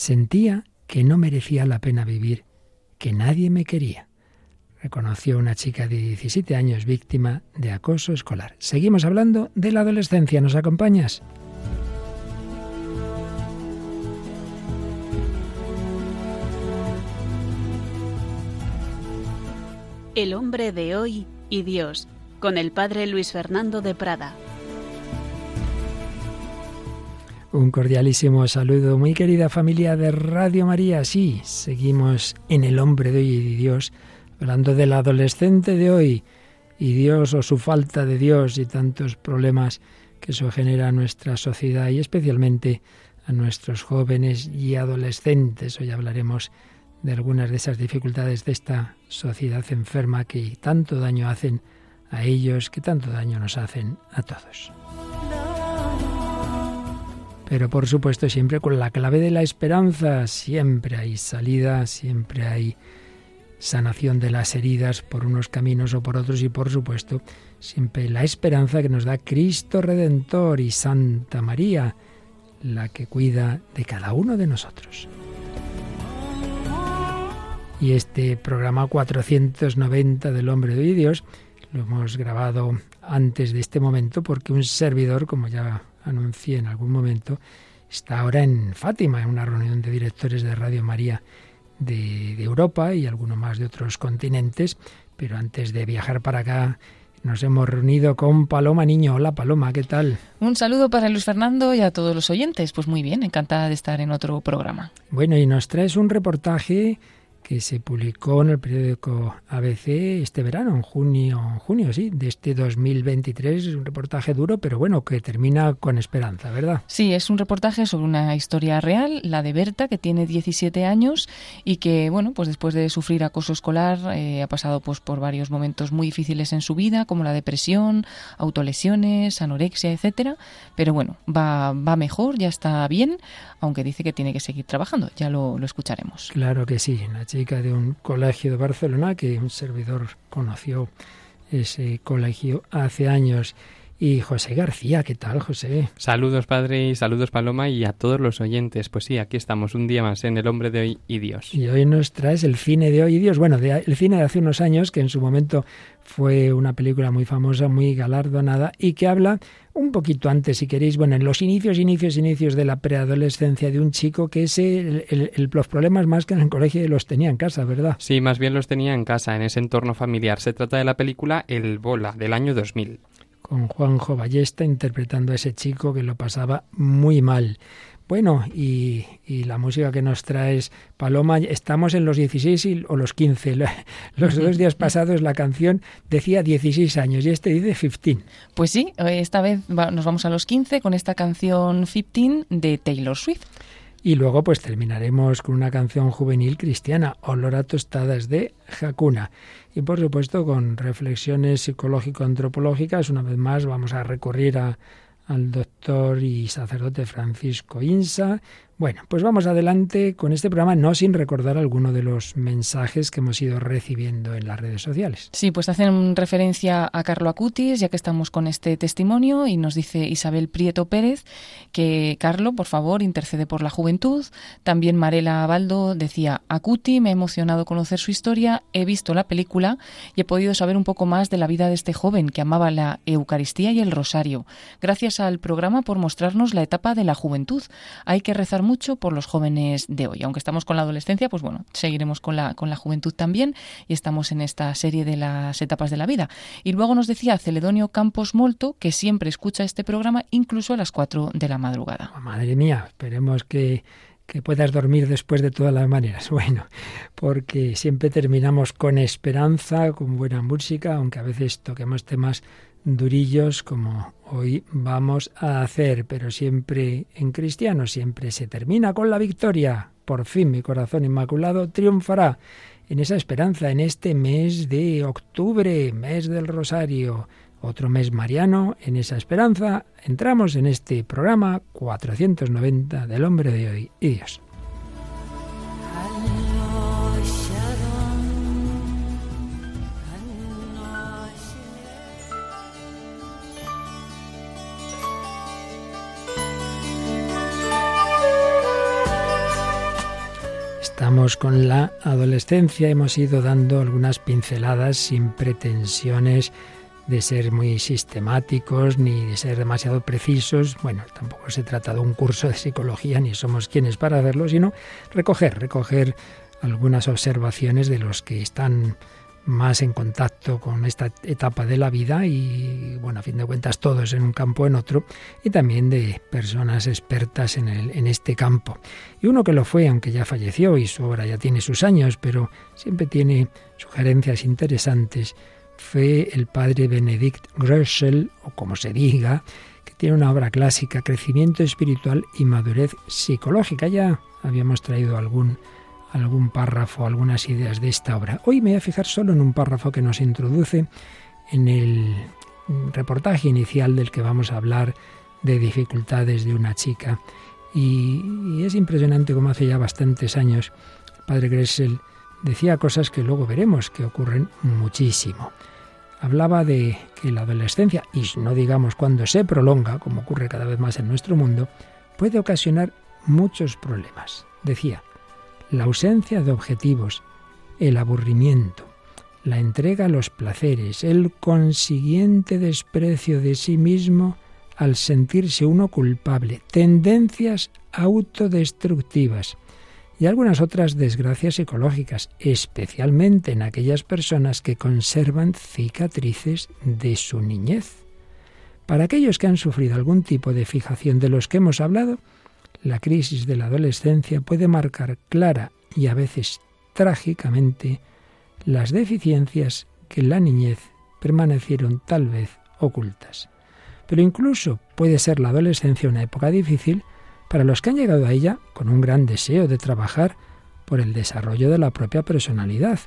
Sentía que no merecía la pena vivir, que nadie me quería. Reconoció una chica de 17 años víctima de acoso escolar. Seguimos hablando de la adolescencia. ¿Nos acompañas? El hombre de hoy y Dios, con el padre Luis Fernando de Prada. Un cordialísimo saludo, muy querida familia de Radio María. Sí, seguimos en el hombre de hoy y Dios, hablando del adolescente de hoy y Dios o su falta de Dios y tantos problemas que eso genera a nuestra sociedad y especialmente a nuestros jóvenes y adolescentes. Hoy hablaremos de algunas de esas dificultades de esta sociedad enferma que tanto daño hacen a ellos, que tanto daño nos hacen a todos pero por supuesto siempre con la clave de la esperanza. Siempre hay salida, siempre hay sanación de las heridas por unos caminos o por otros y por supuesto siempre la esperanza que nos da Cristo Redentor y Santa María, la que cuida de cada uno de nosotros. Y este programa 490 del Hombre de Dios lo hemos grabado antes de este momento porque un servidor, como ya anuncié en algún momento, está ahora en Fátima, en una reunión de directores de Radio María de, Europa y alguno más de otros continentes, pero antes de viajar para acá nos hemos reunido con Paloma Niño. Hola Paloma, ¿qué tal? Un saludo para Luis Fernando y a todos los oyentes. Pues muy bien, encantada de estar en otro programa. Bueno, y nos traes un reportaje que se publicó en el periódico ABC este verano, en junio, junio, sí, de este 2023. Es un reportaje duro, pero bueno, que termina con esperanza, ¿verdad? Sí, es un reportaje sobre una historia real, la de Berta, que tiene 17 años y que, bueno, pues después de sufrir acoso escolar eh, ha pasado pues por varios momentos muy difíciles en su vida, como la depresión, autolesiones, anorexia, etcétera. Pero bueno, va, va mejor, ya está bien, aunque dice que tiene que seguir trabajando. Ya lo, lo escucharemos. Claro que sí, Nachi de un colegio de Barcelona, que un servidor conoció ese colegio hace años. Y José García, ¿qué tal, José? Saludos, padre, y saludos, Paloma, y a todos los oyentes. Pues sí, aquí estamos un día más en El Hombre de Hoy y Dios. Y hoy nos traes el cine de Hoy y Dios. Bueno, el cine de hace unos años, que en su momento fue una película muy famosa, muy galardonada, y que habla un poquito antes, si queréis, bueno, en los inicios, inicios, inicios de la preadolescencia de un chico que ese, los problemas más que en el colegio los tenía en casa, ¿verdad? Sí, más bien los tenía en casa, en ese entorno familiar. Se trata de la película El Bola, del año 2000. Con Juanjo Ballesta interpretando a ese chico que lo pasaba muy mal. Bueno, y, la música que nos traes, Paloma, estamos en los 16 o los 15. Los dos días pasados la canción decía 16 años y este dice 15. Pues sí, esta vez nos vamos a los 15 con esta canción 15 de Taylor Swift. Y luego pues terminaremos con una canción juvenil cristiana, Olor a tostadas de Hakuna. Y por supuesto con reflexiones psicológico-antropológicas, una vez más vamos a recurrir a al doctor y sacerdote Francisco Insa bueno, pues vamos adelante con este programa, no sin recordar alguno de los mensajes que hemos ido recibiendo en las redes sociales. Sí, pues hacen referencia a Carlo Acutis, ya que estamos con este testimonio, y nos dice Isabel Prieto Pérez que Carlo, por favor, intercede por la juventud. También Marela Abaldo decía, Acuti, me ha emocionado conocer su historia, he visto la película y he podido saber un poco más de la vida de este joven que amaba la Eucaristía y el Rosario. Gracias al programa por mostrarnos la etapa de la juventud. Hay que rezar mucho por los jóvenes de hoy. Aunque estamos con la adolescencia, pues bueno, seguiremos con la, con la juventud también y estamos en esta serie de las etapas de la vida. Y luego nos decía Celedonio Campos Molto que siempre escucha este programa incluso a las 4 de la madrugada. Oh, madre mía, esperemos que que puedas dormir después de todas las maneras. Bueno, porque siempre terminamos con esperanza, con buena música, aunque a veces toquemos temas durillos como hoy vamos a hacer, pero siempre en cristiano, siempre se termina con la victoria. Por fin mi corazón inmaculado triunfará en esa esperanza, en este mes de octubre, mes del Rosario, otro mes mariano, en esa esperanza entramos en este programa 490 del hombre de hoy y Dios. Estamos con la adolescencia, hemos ido dando algunas pinceladas sin pretensiones de ser muy sistemáticos ni de ser demasiado precisos. Bueno, tampoco se trata de un curso de psicología ni somos quienes para hacerlo, sino recoger, recoger algunas observaciones de los que están más en contacto con esta etapa de la vida y, bueno, a fin de cuentas todos en un campo en otro, y también de personas expertas en, el, en este campo. Y uno que lo fue, aunque ya falleció y su obra ya tiene sus años, pero siempre tiene sugerencias interesantes, fue el padre Benedict Gröschel, o como se diga, que tiene una obra clásica, Crecimiento Espiritual y Madurez Psicológica. Ya habíamos traído algún algún párrafo, algunas ideas de esta obra. Hoy me voy a fijar solo en un párrafo que nos introduce en el reportaje inicial del que vamos a hablar de dificultades de una chica. Y, es impresionante como hace ya bastantes años el padre Gressel decía cosas que luego veremos que ocurren muchísimo. Hablaba de que la adolescencia, y no digamos cuando se prolonga, como ocurre cada vez más en nuestro mundo, puede ocasionar muchos problemas. Decía, la ausencia de objetivos, el aburrimiento, la entrega a los placeres, el consiguiente desprecio de sí mismo al sentirse uno culpable, tendencias autodestructivas y algunas otras desgracias psicológicas, especialmente en aquellas personas que conservan cicatrices de su niñez. Para aquellos que han sufrido algún tipo de fijación de los que hemos hablado, la crisis de la adolescencia puede marcar clara y a veces trágicamente las deficiencias que en la niñez permanecieron tal vez ocultas. Pero incluso puede ser la adolescencia una época difícil para los que han llegado a ella con un gran deseo de trabajar por el desarrollo de la propia personalidad.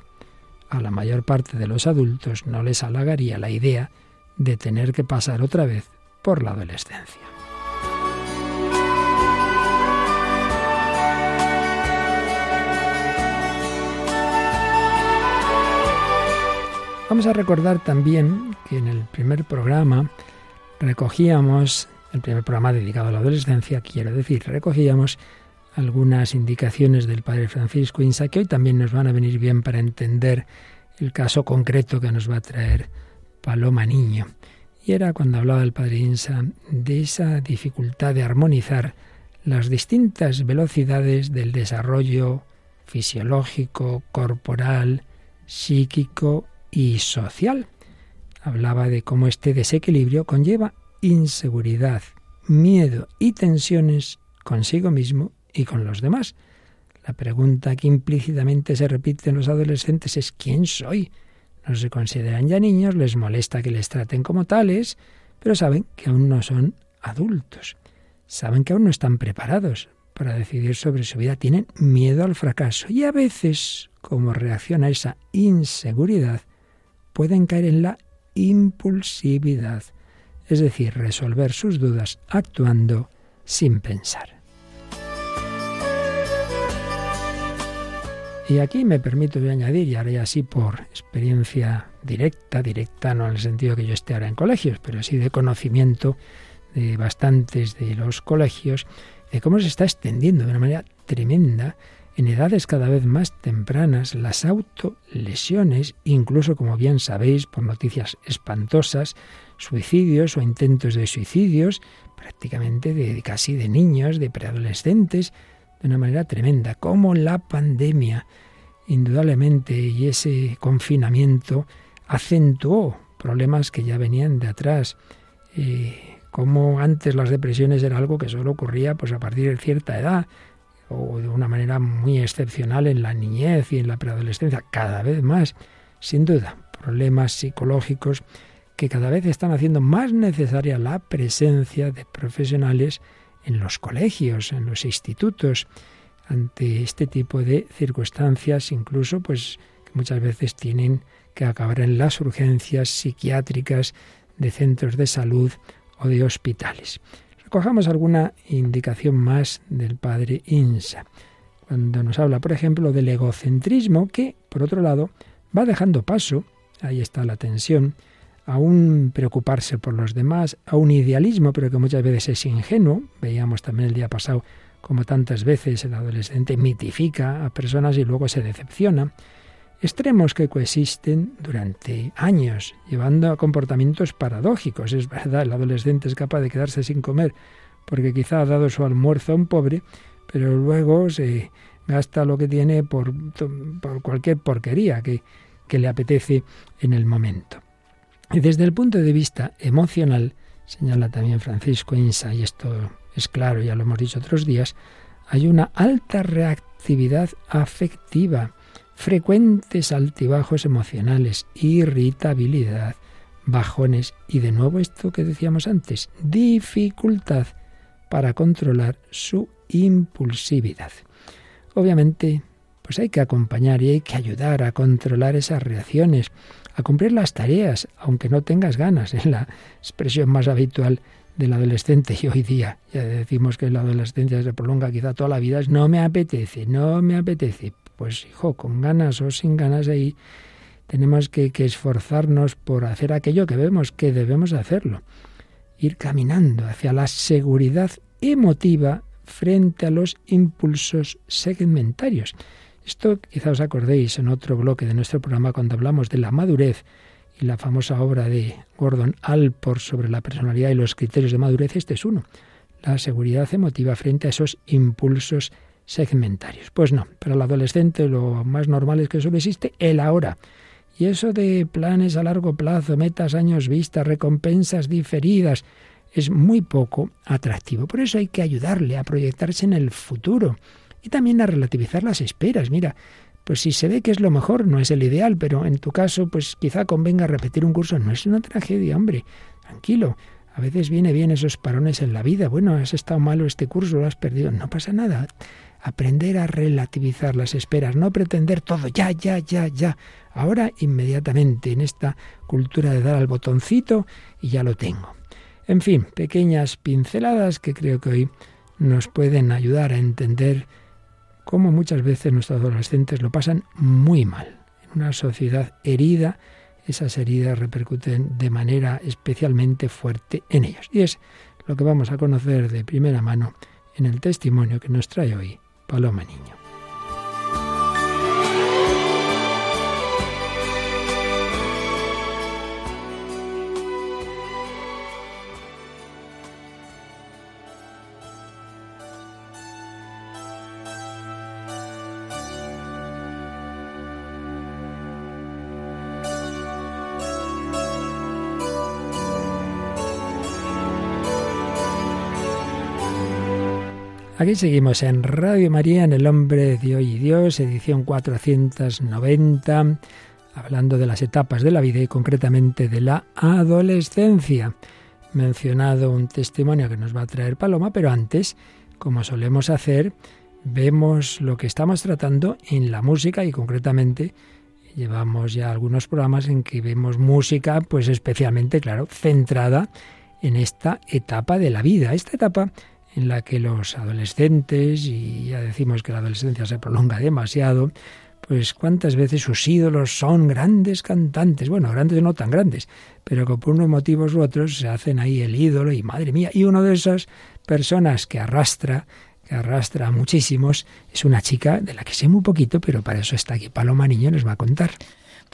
A la mayor parte de los adultos no les halagaría la idea de tener que pasar otra vez por la adolescencia. Vamos a recordar también que en el primer programa recogíamos, el primer programa dedicado a la adolescencia, quiero decir, recogíamos algunas indicaciones del padre Francisco Insa que hoy también nos van a venir bien para entender el caso concreto que nos va a traer Paloma Niño. Y era cuando hablaba el padre Insa de esa dificultad de armonizar las distintas velocidades del desarrollo fisiológico, corporal, psíquico y social. Hablaba de cómo este desequilibrio conlleva inseguridad, miedo y tensiones consigo mismo y con los demás. La pregunta que implícitamente se repite en los adolescentes es ¿quién soy? No se consideran ya niños, les molesta que les traten como tales, pero saben que aún no son adultos. Saben que aún no están preparados para decidir sobre su vida, tienen miedo al fracaso y a veces, como reacción a esa inseguridad, pueden caer en la impulsividad, es decir, resolver sus dudas actuando sin pensar. Y aquí me permito añadir, y haré así por experiencia directa, directa no en el sentido que yo esté ahora en colegios, pero sí de conocimiento de bastantes de los colegios, de cómo se está extendiendo de una manera tremenda en edades cada vez más tempranas las autolesiones, incluso como bien sabéis por noticias espantosas, suicidios o intentos de suicidios, prácticamente de casi de niños, de preadolescentes, de una manera tremenda, como la pandemia, indudablemente, y ese confinamiento acentuó problemas que ya venían de atrás. Eh, como antes las depresiones era algo que solo ocurría pues a partir de cierta edad, o de una manera muy excepcional en la niñez y en la preadolescencia, cada vez más, sin duda, problemas psicológicos que cada vez están haciendo más necesaria la presencia de profesionales en los colegios, en los institutos, ante este tipo de circunstancias, incluso pues que muchas veces tienen que acabar en las urgencias psiquiátricas de centros de salud o de hospitales. Cojamos alguna indicación más del padre Insa, cuando nos habla, por ejemplo, del egocentrismo que, por otro lado, va dejando paso, ahí está la tensión, a un preocuparse por los demás, a un idealismo, pero que muchas veces es ingenuo. Veíamos también el día pasado como tantas veces el adolescente mitifica a personas y luego se decepciona. Extremos que coexisten durante años, llevando a comportamientos paradójicos. Es verdad, el adolescente es capaz de quedarse sin comer porque quizá ha dado su almuerzo a un pobre, pero luego se gasta lo que tiene por, cualquier porquería que, que le apetece en el momento. Y desde el punto de vista emocional, señala también Francisco Insa, y esto es claro, ya lo hemos dicho otros días, hay una alta reactividad afectiva, frecuentes altibajos emocionales, irritabilidad, bajones y de nuevo esto que decíamos antes, dificultad para controlar su impulsividad. Obviamente, pues hay que acompañar y hay que ayudar a controlar esas reacciones, a cumplir las tareas, aunque no tengas ganas, en la expresión más habitual del adolescente y hoy día ya decimos que la adolescencia se prolonga quizá toda la vida, es no me apetece, no me apetece. Pues hijo, con ganas o sin ganas ahí tenemos que, esforzarnos por hacer aquello que vemos que debemos hacerlo. Ir caminando hacia la seguridad emotiva frente a los impulsos segmentarios. Esto quizá os acordéis en otro bloque de nuestro programa cuando hablamos de la madurez y la famosa obra de Gordon Alport sobre la personalidad y los criterios de madurez, este es uno, la seguridad emotiva frente a esos impulsos segmentarios. Pues no, para el adolescente lo más normal es que solo existe el ahora. Y eso de planes a largo plazo, metas años vistas, recompensas diferidas, es muy poco atractivo. Por eso hay que ayudarle a proyectarse en el futuro y también a relativizar las esperas. Mira, pues si se ve que es lo mejor, no es el ideal, pero en tu caso, pues quizá convenga repetir un curso. No es una tragedia, hombre. Tranquilo. A veces viene bien esos parones en la vida. Bueno, has estado malo este curso, lo has perdido. No pasa nada. Aprender a relativizar las esperas, no pretender todo ya, ya, ya, ya. Ahora, inmediatamente, en esta cultura de dar al botoncito y ya lo tengo. En fin, pequeñas pinceladas que creo que hoy nos pueden ayudar a entender cómo muchas veces nuestros adolescentes lo pasan muy mal. En una sociedad herida, esas heridas repercuten de manera especialmente fuerte en ellos. Y es lo que vamos a conocer de primera mano en el testimonio que nos trae hoy Paloma Niño. Aquí seguimos en Radio María, en El Hombre de Hoy y Dios, edición 490, hablando de las etapas de la vida y concretamente de la adolescencia. Mencionado un testimonio que nos va a traer Paloma, pero antes, como solemos hacer, vemos lo que estamos tratando en la música y concretamente llevamos ya algunos programas en que vemos música, pues especialmente, claro, centrada en esta etapa de la vida. Esta etapa en la que los adolescentes, y ya decimos que la adolescencia se prolonga demasiado, pues cuántas veces sus ídolos son grandes cantantes, bueno, grandes no tan grandes, pero que por unos motivos u otros se hacen ahí el ídolo y madre mía, y una de esas personas que arrastra, que arrastra a muchísimos, es una chica de la que sé muy poquito, pero para eso está aquí Paloma Niño, nos va a contar.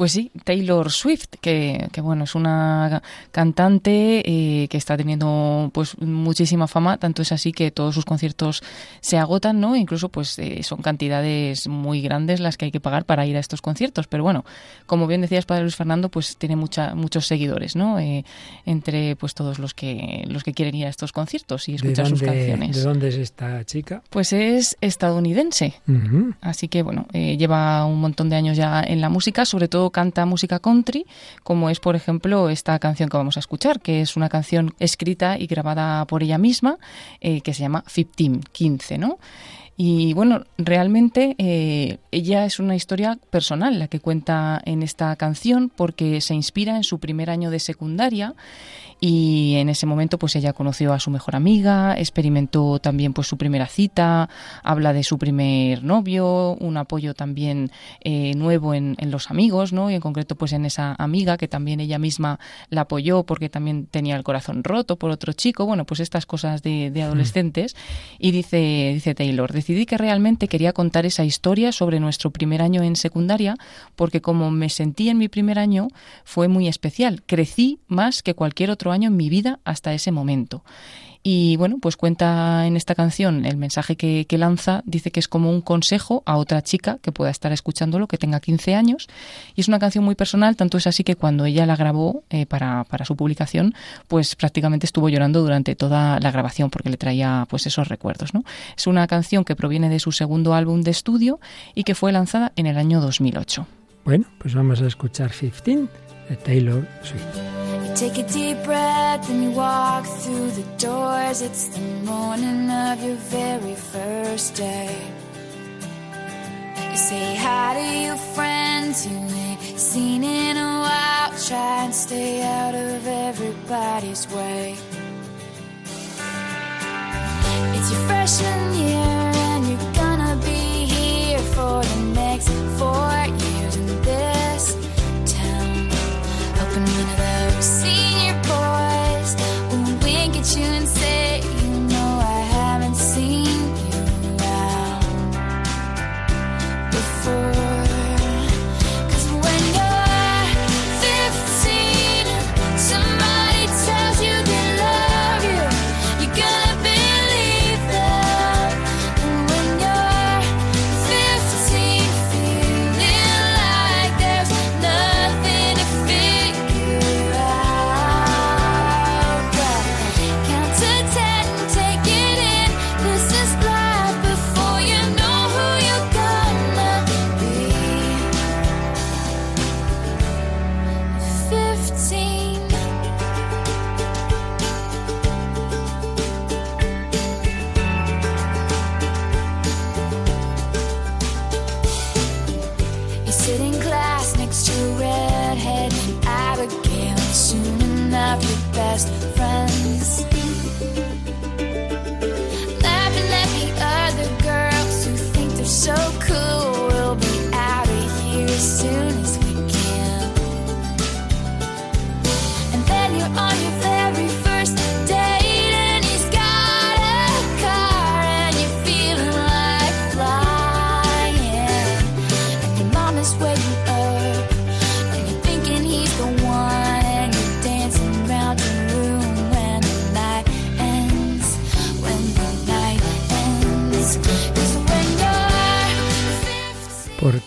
Pues sí, Taylor Swift, que, bueno, es una cantante eh, que está teniendo pues muchísima fama, tanto es así que todos sus conciertos se agotan, ¿no? Incluso pues eh, son cantidades muy grandes las que hay que pagar para ir a estos conciertos. Pero bueno, como bien decías, Padre Luis Fernando, pues tiene mucha, muchos seguidores, ¿no? Eh, entre pues todos los que los que quieren ir a estos conciertos y escuchar sus canciones. ¿De dónde es esta chica? Pues es estadounidense. Así que bueno, lleva un montón de años ya en la música, sobre todo canta música country, como es, por ejemplo, esta canción que vamos a escuchar, que es una canción escrita y grabada por ella misma, eh, que se llama 15, 15, ¿no? Y bueno, realmente eh, ella es una historia personal la que cuenta en esta canción porque se inspira en su primer año de secundaria y en ese momento pues ella conoció a su mejor amiga, experimentó también pues su primera cita, habla de su primer novio, un apoyo también eh, nuevo en, los amigos, ¿no? Y en concreto pues en esa amiga que también ella misma la apoyó porque también tenía el corazón roto por otro chico, bueno pues estas cosas de, de adolescentes. Y dice, dice Taylor, decidí que realmente quería contar esa historia sobre nuestro primer año en secundaria porque como me sentí en mi primer año fue muy especial, crecí más que cualquier otro año en mi vida hasta ese momento. Y bueno, pues cuenta en esta canción el mensaje que, lanza, dice que es como un consejo a otra chica que pueda estar escuchándolo, que tenga 15 años. Y es una canción muy personal, tanto es así que cuando ella la grabó eh, para, para, su publicación, pues prácticamente estuvo llorando durante toda la grabación porque le traía pues esos recuerdos. ¿no? Es una canción que proviene de su segundo álbum de estudio y que fue lanzada en el año 2008. Bueno, pues vamos a escuchar 15 de Taylor Swift. Take a deep breath and you walk through the doors. It's the morning of your very first day. You say hi to your friends you ain't seen in a while. Try and stay out of everybody's way. It's your freshman year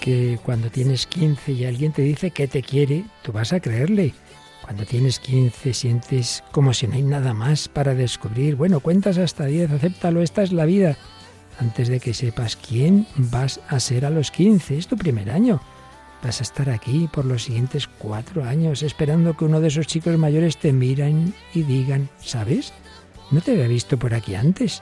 15. Porque cuando tienes 15 y alguien te dice que te quiere, tú vas a creerle. Cuando tienes 15 sientes como si no hay nada más para descubrir. Bueno, cuentas hasta 10, acéptalo, esta es la vida. Antes de que sepas quién vas a ser a los 15, es tu primer año. Vas a estar aquí por los siguientes cuatro años esperando que uno de esos chicos mayores te miran y digan, ¿sabes? No te había visto por aquí antes.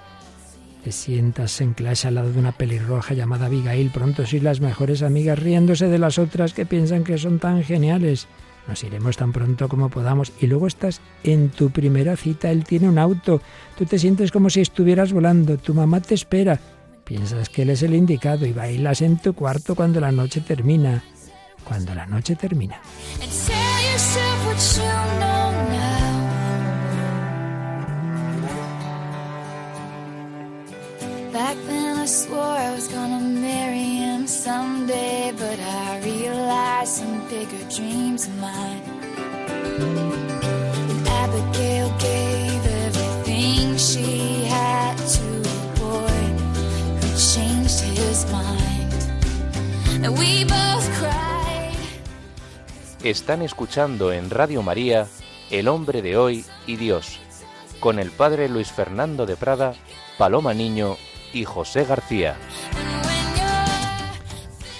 Te sientas en clase al lado de una pelirroja llamada Abigail. Pronto sois las mejores amigas riéndose de las otras que piensan que son tan geniales. Nos iremos tan pronto como podamos. Y luego estás en tu primera cita. Él tiene un auto. Tú te sientes como si estuvieras volando. Tu mamá te espera. Piensas que él es el indicado y bailas en tu cuarto cuando la noche termina. Cuando la noche termina. Back then I swore I was gonna marry him someday, but I realized some bigger dreams of mine. Abigail gave everything she had to a boy who changed his mind. And we both cried. Están escuchando en Radio María El hombre de hoy y Dios, con el padre Luis Fernando de Prada, Paloma Niño y José García.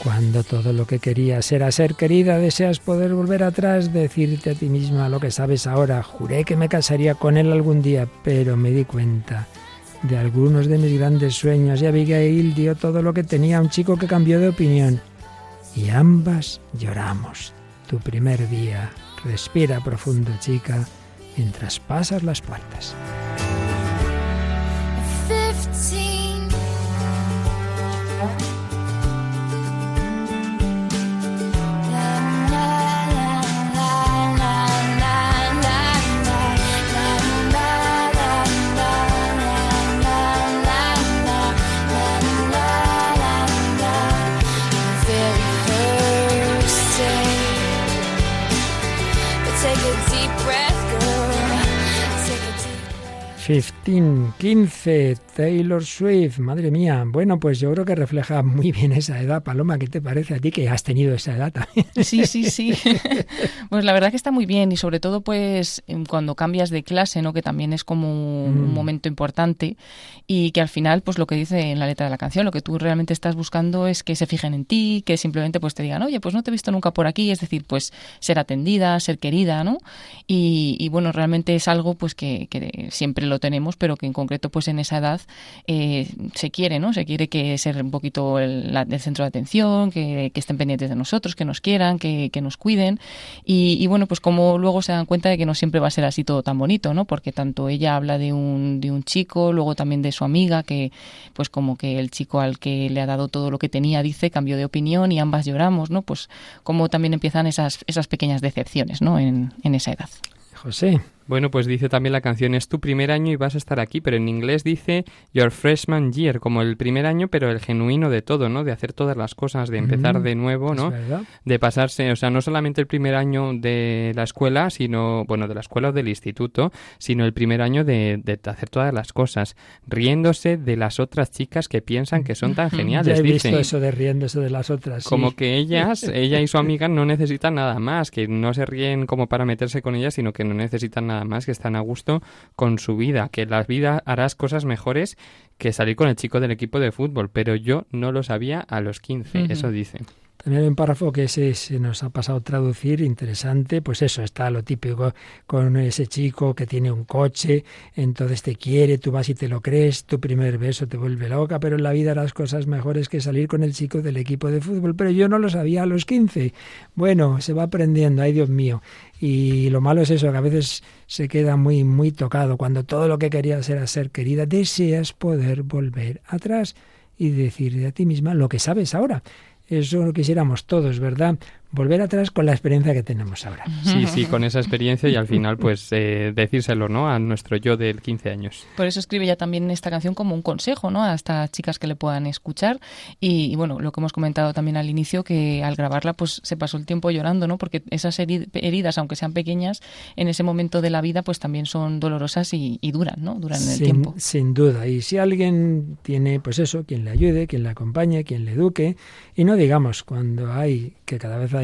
Cuando todo lo que querías era ser querida, deseas poder volver atrás, decirte a ti misma lo que sabes ahora. Juré que me casaría con él algún día, pero me di cuenta de algunos de mis grandes sueños y Abigail dio todo lo que tenía a un chico que cambió de opinión. Y ambas lloramos. Tu primer día. Respira profundo, chica, mientras pasas las puertas. Shift 15, 15, Taylor Swift, madre mía. Bueno, pues yo creo que refleja muy bien esa edad. Paloma, ¿qué te parece a ti que has tenido esa edad también? Sí, sí, sí. pues la verdad que está muy bien y sobre todo pues em, cuando cambias de clase, ¿no? Que también es como un Mm. momento importante y que al final pues lo que dice en la letra de la canción, lo que tú realmente estás buscando es que se fijen en ti, que simplemente pues te digan, oye, pues no te he visto nunca por aquí, es decir, pues ser atendida, ser querida, ¿no? Y, y, bueno, realmente es algo pues que, que siempre lo tenemos, pero que en concreto pues en esa edad eh, se quiere, ¿no? Se quiere que ser un poquito el, centro de atención, que, que estén pendientes de nosotros, que nos quieran, que, que nos cuiden. Y, y bueno, pues como luego se dan cuenta de que no siempre va a ser así todo tan bonito, ¿no? Porque tanto ella habla de un, de un chico, luego también de su amiga, que pues como que el chico al que le ha dado todo lo que tenía, dice, cambió de opinión y ambas lloramos, ¿no? Pues como también empiezan esas, esas pequeñas decepciones, ¿no? En, en esa edad. José, Bueno, pues dice también la canción es tu primer año y vas a estar aquí, pero en inglés dice your freshman year, como el primer año, pero el genuino de todo, ¿no? De hacer todas las cosas, de empezar Mm, de nuevo, ¿no? De pasarse, o sea, no solamente el primer año de la escuela, sino, bueno, de la escuela o del instituto, sino el primer año de, de hacer todas las cosas, riéndose de las otras chicas que piensan que son tan Ya geniales, he visto eso de riéndose de las otras. sí. Como que ellas, ella y su amiga no necesitan nada más, que no se ríen como para meterse con ellas, sino que no necesitan nada más, que están a gusto con su vida, que en la vida harás cosas mejores que salir con el chico del equipo de fútbol, pero yo no lo sabía a los 15, Ujú. eso dice. También hay un párrafo que ese se nos ha pasado a traducir, interesante, pues eso, está lo típico con ese chico que tiene un coche, entonces te quiere, tú vas y te lo crees, tu primer beso te vuelve loca, pero en la vida harás cosas mejores que salir con el chico del equipo de fútbol, pero yo no lo sabía a los 15. Bueno, se va aprendiendo, ay Dios mío. Y lo malo es eso, que a veces se queda muy, muy tocado, cuando todo lo que querías era ser querida, deseas poder volver atrás y decir de a ti misma lo que sabes ahora. Eso lo quisiéramos todos, ¿verdad? Volver atrás con la experiencia que tenemos ahora. Sí, sí, con esa experiencia y al final pues eh, decírselo, ¿no? A nuestro yo del 15 años. Por eso escribe ya también esta canción como un consejo, ¿no? A estas chicas que le puedan escuchar. Y, y, bueno, lo que hemos comentado también al inicio, que al grabarla pues se pasó el tiempo llorando, ¿no? Porque esas heri- heridas, aunque sean pequeñas, en ese momento de la vida pues también son dolorosas y, y duran, ¿no? Duran el sin, tiempo. sin duda. Y si alguien tiene, pues eso, quien le ayude, quien le acompañe, quien le eduque, y no digamos cuando hay, que cada vez hay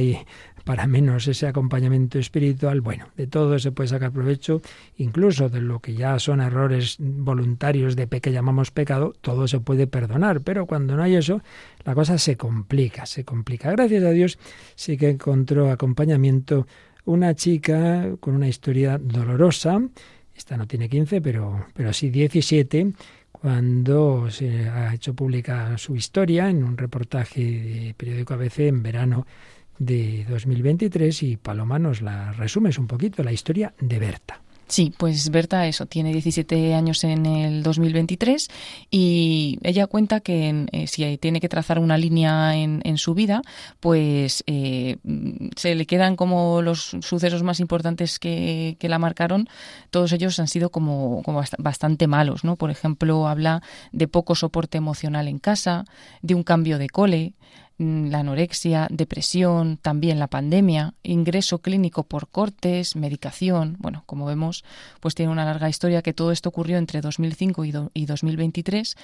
para menos ese acompañamiento espiritual, bueno, de todo se puede sacar provecho, incluso de lo que ya son errores voluntarios de que llamamos pecado, todo se puede perdonar, pero cuando no hay eso, la cosa se complica, se complica. Gracias a Dios sí que encontró acompañamiento una chica con una historia dolorosa, esta no tiene 15, pero, pero sí 17, cuando se ha hecho pública su historia en un reportaje de periódico ABC en verano de 2023 y Paloma nos la resumes un poquito, la historia de Berta. Sí, pues Berta, eso, tiene 17 años en el 2023 y ella cuenta que eh, si tiene que trazar una línea en, en su vida, pues eh, se le quedan como los sucesos más importantes que, la marcaron, todos ellos han sido como bastante malos, ¿no? Por ejemplo, habla de poco soporte emocional en casa, de un cambio de cole, la anorexia, depresión, también la pandemia, ingreso clínico por cortes, medicación. Bueno, como vemos, pues tiene una larga historia que todo esto ocurrió entre 2005 y, do, y 2023,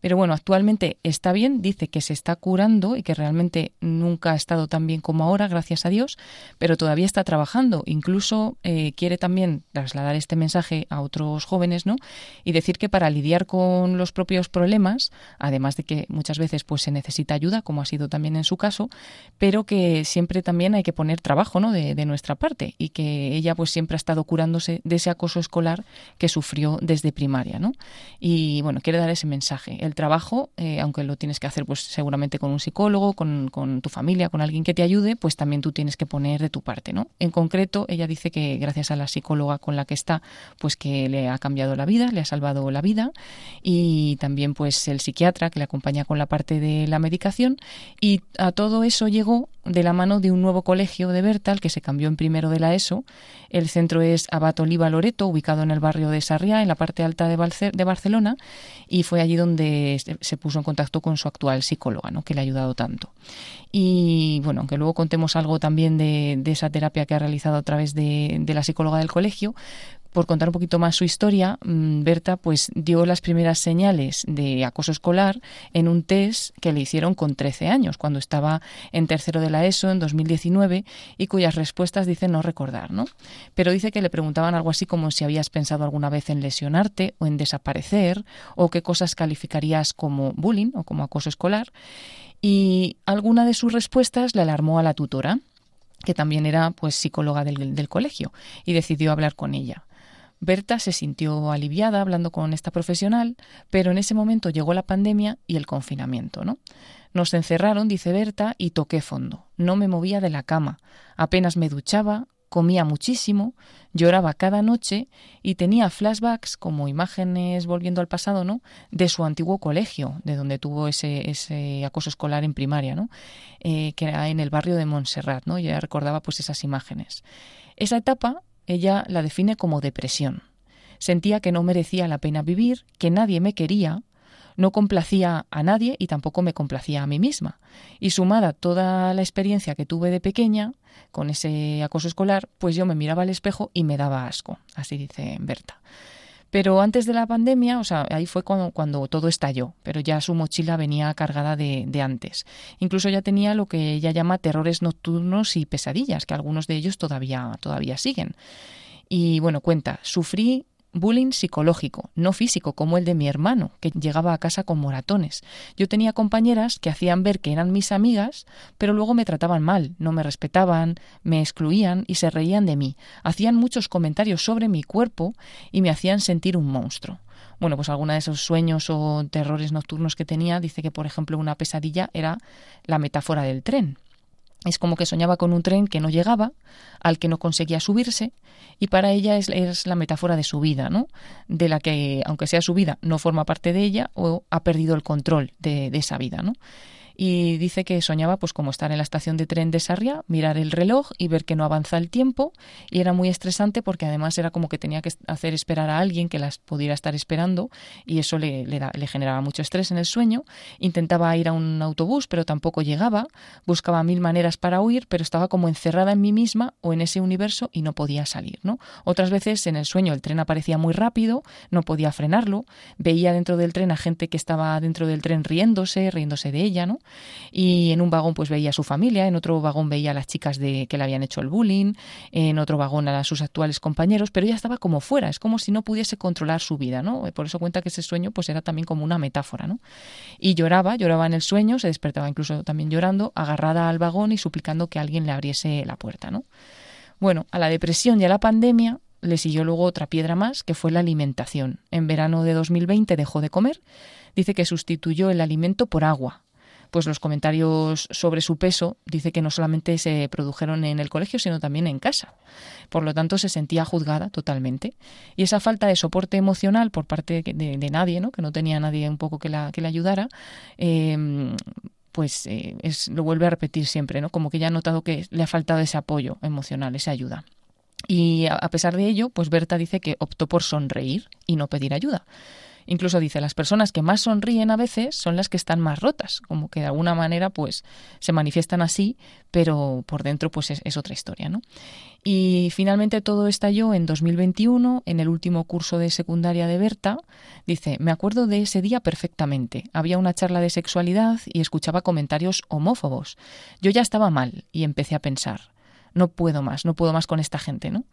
Pero bueno, actualmente está bien, dice que se está curando y que realmente nunca ha estado tan bien como ahora, gracias a Dios, pero todavía está trabajando. Incluso eh, quiere también trasladar este mensaje a otros jóvenes, ¿no? Y decir que para lidiar con los propios problemas, además de que muchas veces pues se necesita ayuda, como ha sido también en su caso, pero que siempre también hay que poner trabajo, ¿no? De, de nuestra parte y que ella pues siempre ha estado curándose de ese acoso escolar que sufrió desde primaria, ¿no? Y bueno, quiere dar ese mensaje el trabajo, eh, aunque lo tienes que hacer pues seguramente con un psicólogo, con, con, tu familia, con alguien que te ayude, pues también tú tienes que poner de tu parte, ¿no? En concreto, ella dice que gracias a la psicóloga con la que está, pues que le ha cambiado la vida, le ha salvado la vida y también pues el psiquiatra que le acompaña con la parte de la medicación y a todo eso llegó de la mano de un nuevo colegio de Bertal que se cambió en primero de la ESO. El centro es Abat Oliva Loreto, ubicado en el barrio de Sarriá, en la parte alta de, Balce de Barcelona, y fue allí donde se puso en contacto con su actual psicóloga, ¿no? que le ha ayudado tanto. Y bueno, aunque luego contemos algo también de, de esa terapia que ha realizado a través de, de la psicóloga del colegio, por contar un poquito más su historia, Berta pues dio las primeras señales de acoso escolar en un test que le hicieron con 13 años, cuando estaba en tercero de la ESO en 2019 y cuyas respuestas dice no recordar, ¿no? Pero dice que le preguntaban algo así como si habías pensado alguna vez en lesionarte o en desaparecer o qué cosas calificarías como bullying o como acoso escolar y alguna de sus respuestas le alarmó a la tutora que también era pues psicóloga del, del colegio y decidió hablar con ella. Berta se sintió aliviada hablando con esta profesional, pero en ese momento llegó la pandemia y el confinamiento, ¿no? Nos encerraron, dice Berta, y toqué fondo. No me movía de la cama, apenas me duchaba, comía muchísimo, lloraba cada noche y tenía flashbacks como imágenes volviendo al pasado, ¿no? De su antiguo colegio, de donde tuvo ese, ese acoso escolar en primaria, ¿no? Eh, que era en el barrio de Montserrat, ¿no? Y ella recordaba pues esas imágenes. Esa etapa ella la define como depresión. Sentía que no merecía la pena vivir, que nadie me quería, no complacía a nadie y tampoco me complacía a mí misma. Y sumada toda la experiencia que tuve de pequeña con ese acoso escolar, pues yo me miraba al espejo y me daba asco, así dice Berta. Pero antes de la pandemia, o sea, ahí fue cuando, cuando todo estalló, pero ya su mochila venía cargada de, de, antes. Incluso ya tenía lo que ella llama terrores nocturnos y pesadillas, que algunos de ellos todavía, todavía siguen. Y bueno, cuenta, sufrí bullying psicológico, no físico, como el de mi hermano, que llegaba a casa con moratones. Yo tenía compañeras que hacían ver que eran mis amigas, pero luego me trataban mal, no me respetaban, me excluían y se reían de mí. Hacían muchos comentarios sobre mi cuerpo y me hacían sentir un monstruo. Bueno, pues alguna de esos sueños o terrores nocturnos que tenía dice que, por ejemplo, una pesadilla era la metáfora del tren es como que soñaba con un tren que no llegaba, al que no conseguía subirse, y para ella es, la metáfora de su vida, ¿no? De la que, aunque sea su vida, no forma parte de ella o ha perdido el control de, de esa vida, ¿no? Y dice que soñaba pues como estar en la estación de tren de Sarria, mirar el reloj y ver que no avanza el tiempo y era muy estresante porque además era como que tenía que hacer esperar a alguien que las pudiera estar esperando y eso le, le, generaba mucho estrés en el sueño. Intentaba ir a un autobús pero tampoco llegaba, buscaba mil maneras para huir pero estaba como encerrada en mí misma o en ese universo y no podía salir. ¿no? Otras veces en el sueño el tren aparecía muy rápido, no podía frenarlo, veía dentro del tren a gente que estaba dentro del tren riéndose, riéndose de ella, ¿no? Y en un vagón pues veía a su familia, en otro vagón veía a las chicas de que le habían hecho el bullying, en otro vagón a sus actuales compañeros, pero ella estaba como fuera, es como si no pudiese controlar su vida, ¿no? Por eso cuenta que ese sueño pues era también como una metáfora, ¿no? Y lloraba, lloraba en el sueño, se despertaba incluso también llorando, agarrada al vagón y suplicando que alguien le abriese la puerta, ¿no? Bueno, a la depresión y a la pandemia le siguió luego otra piedra más, que fue la alimentación. En verano de 2020 dejó de comer. Dice que sustituyó el alimento por agua, pues los comentarios sobre su peso dice que no solamente se produjeron en el colegio, sino también en casa. Por lo tanto, se sentía juzgada totalmente. Y esa falta de soporte emocional por parte de, nadie, ¿no? que no tenía nadie un poco que la, que la ayudara, eh, pues eh, es, lo vuelve a repetir siempre, ¿no? Como que ya ha notado que le ha faltado ese apoyo emocional, esa ayuda. Y a pesar de ello, pues Berta dice que optó por sonreír y no pedir ayuda. Incluso dice, las personas que más sonríen a veces son las que están más rotas, como que de alguna manera pues se manifiestan así, pero por dentro pues es, es otra historia, ¿no? Y finalmente todo estalló en 2021, en el último curso de secundaria de Berta. Dice, me acuerdo de ese día perfectamente. Había una charla de sexualidad y escuchaba comentarios homófobos. Yo ya estaba mal y empecé a pensar, no puedo más, no puedo más con esta gente, ¿no?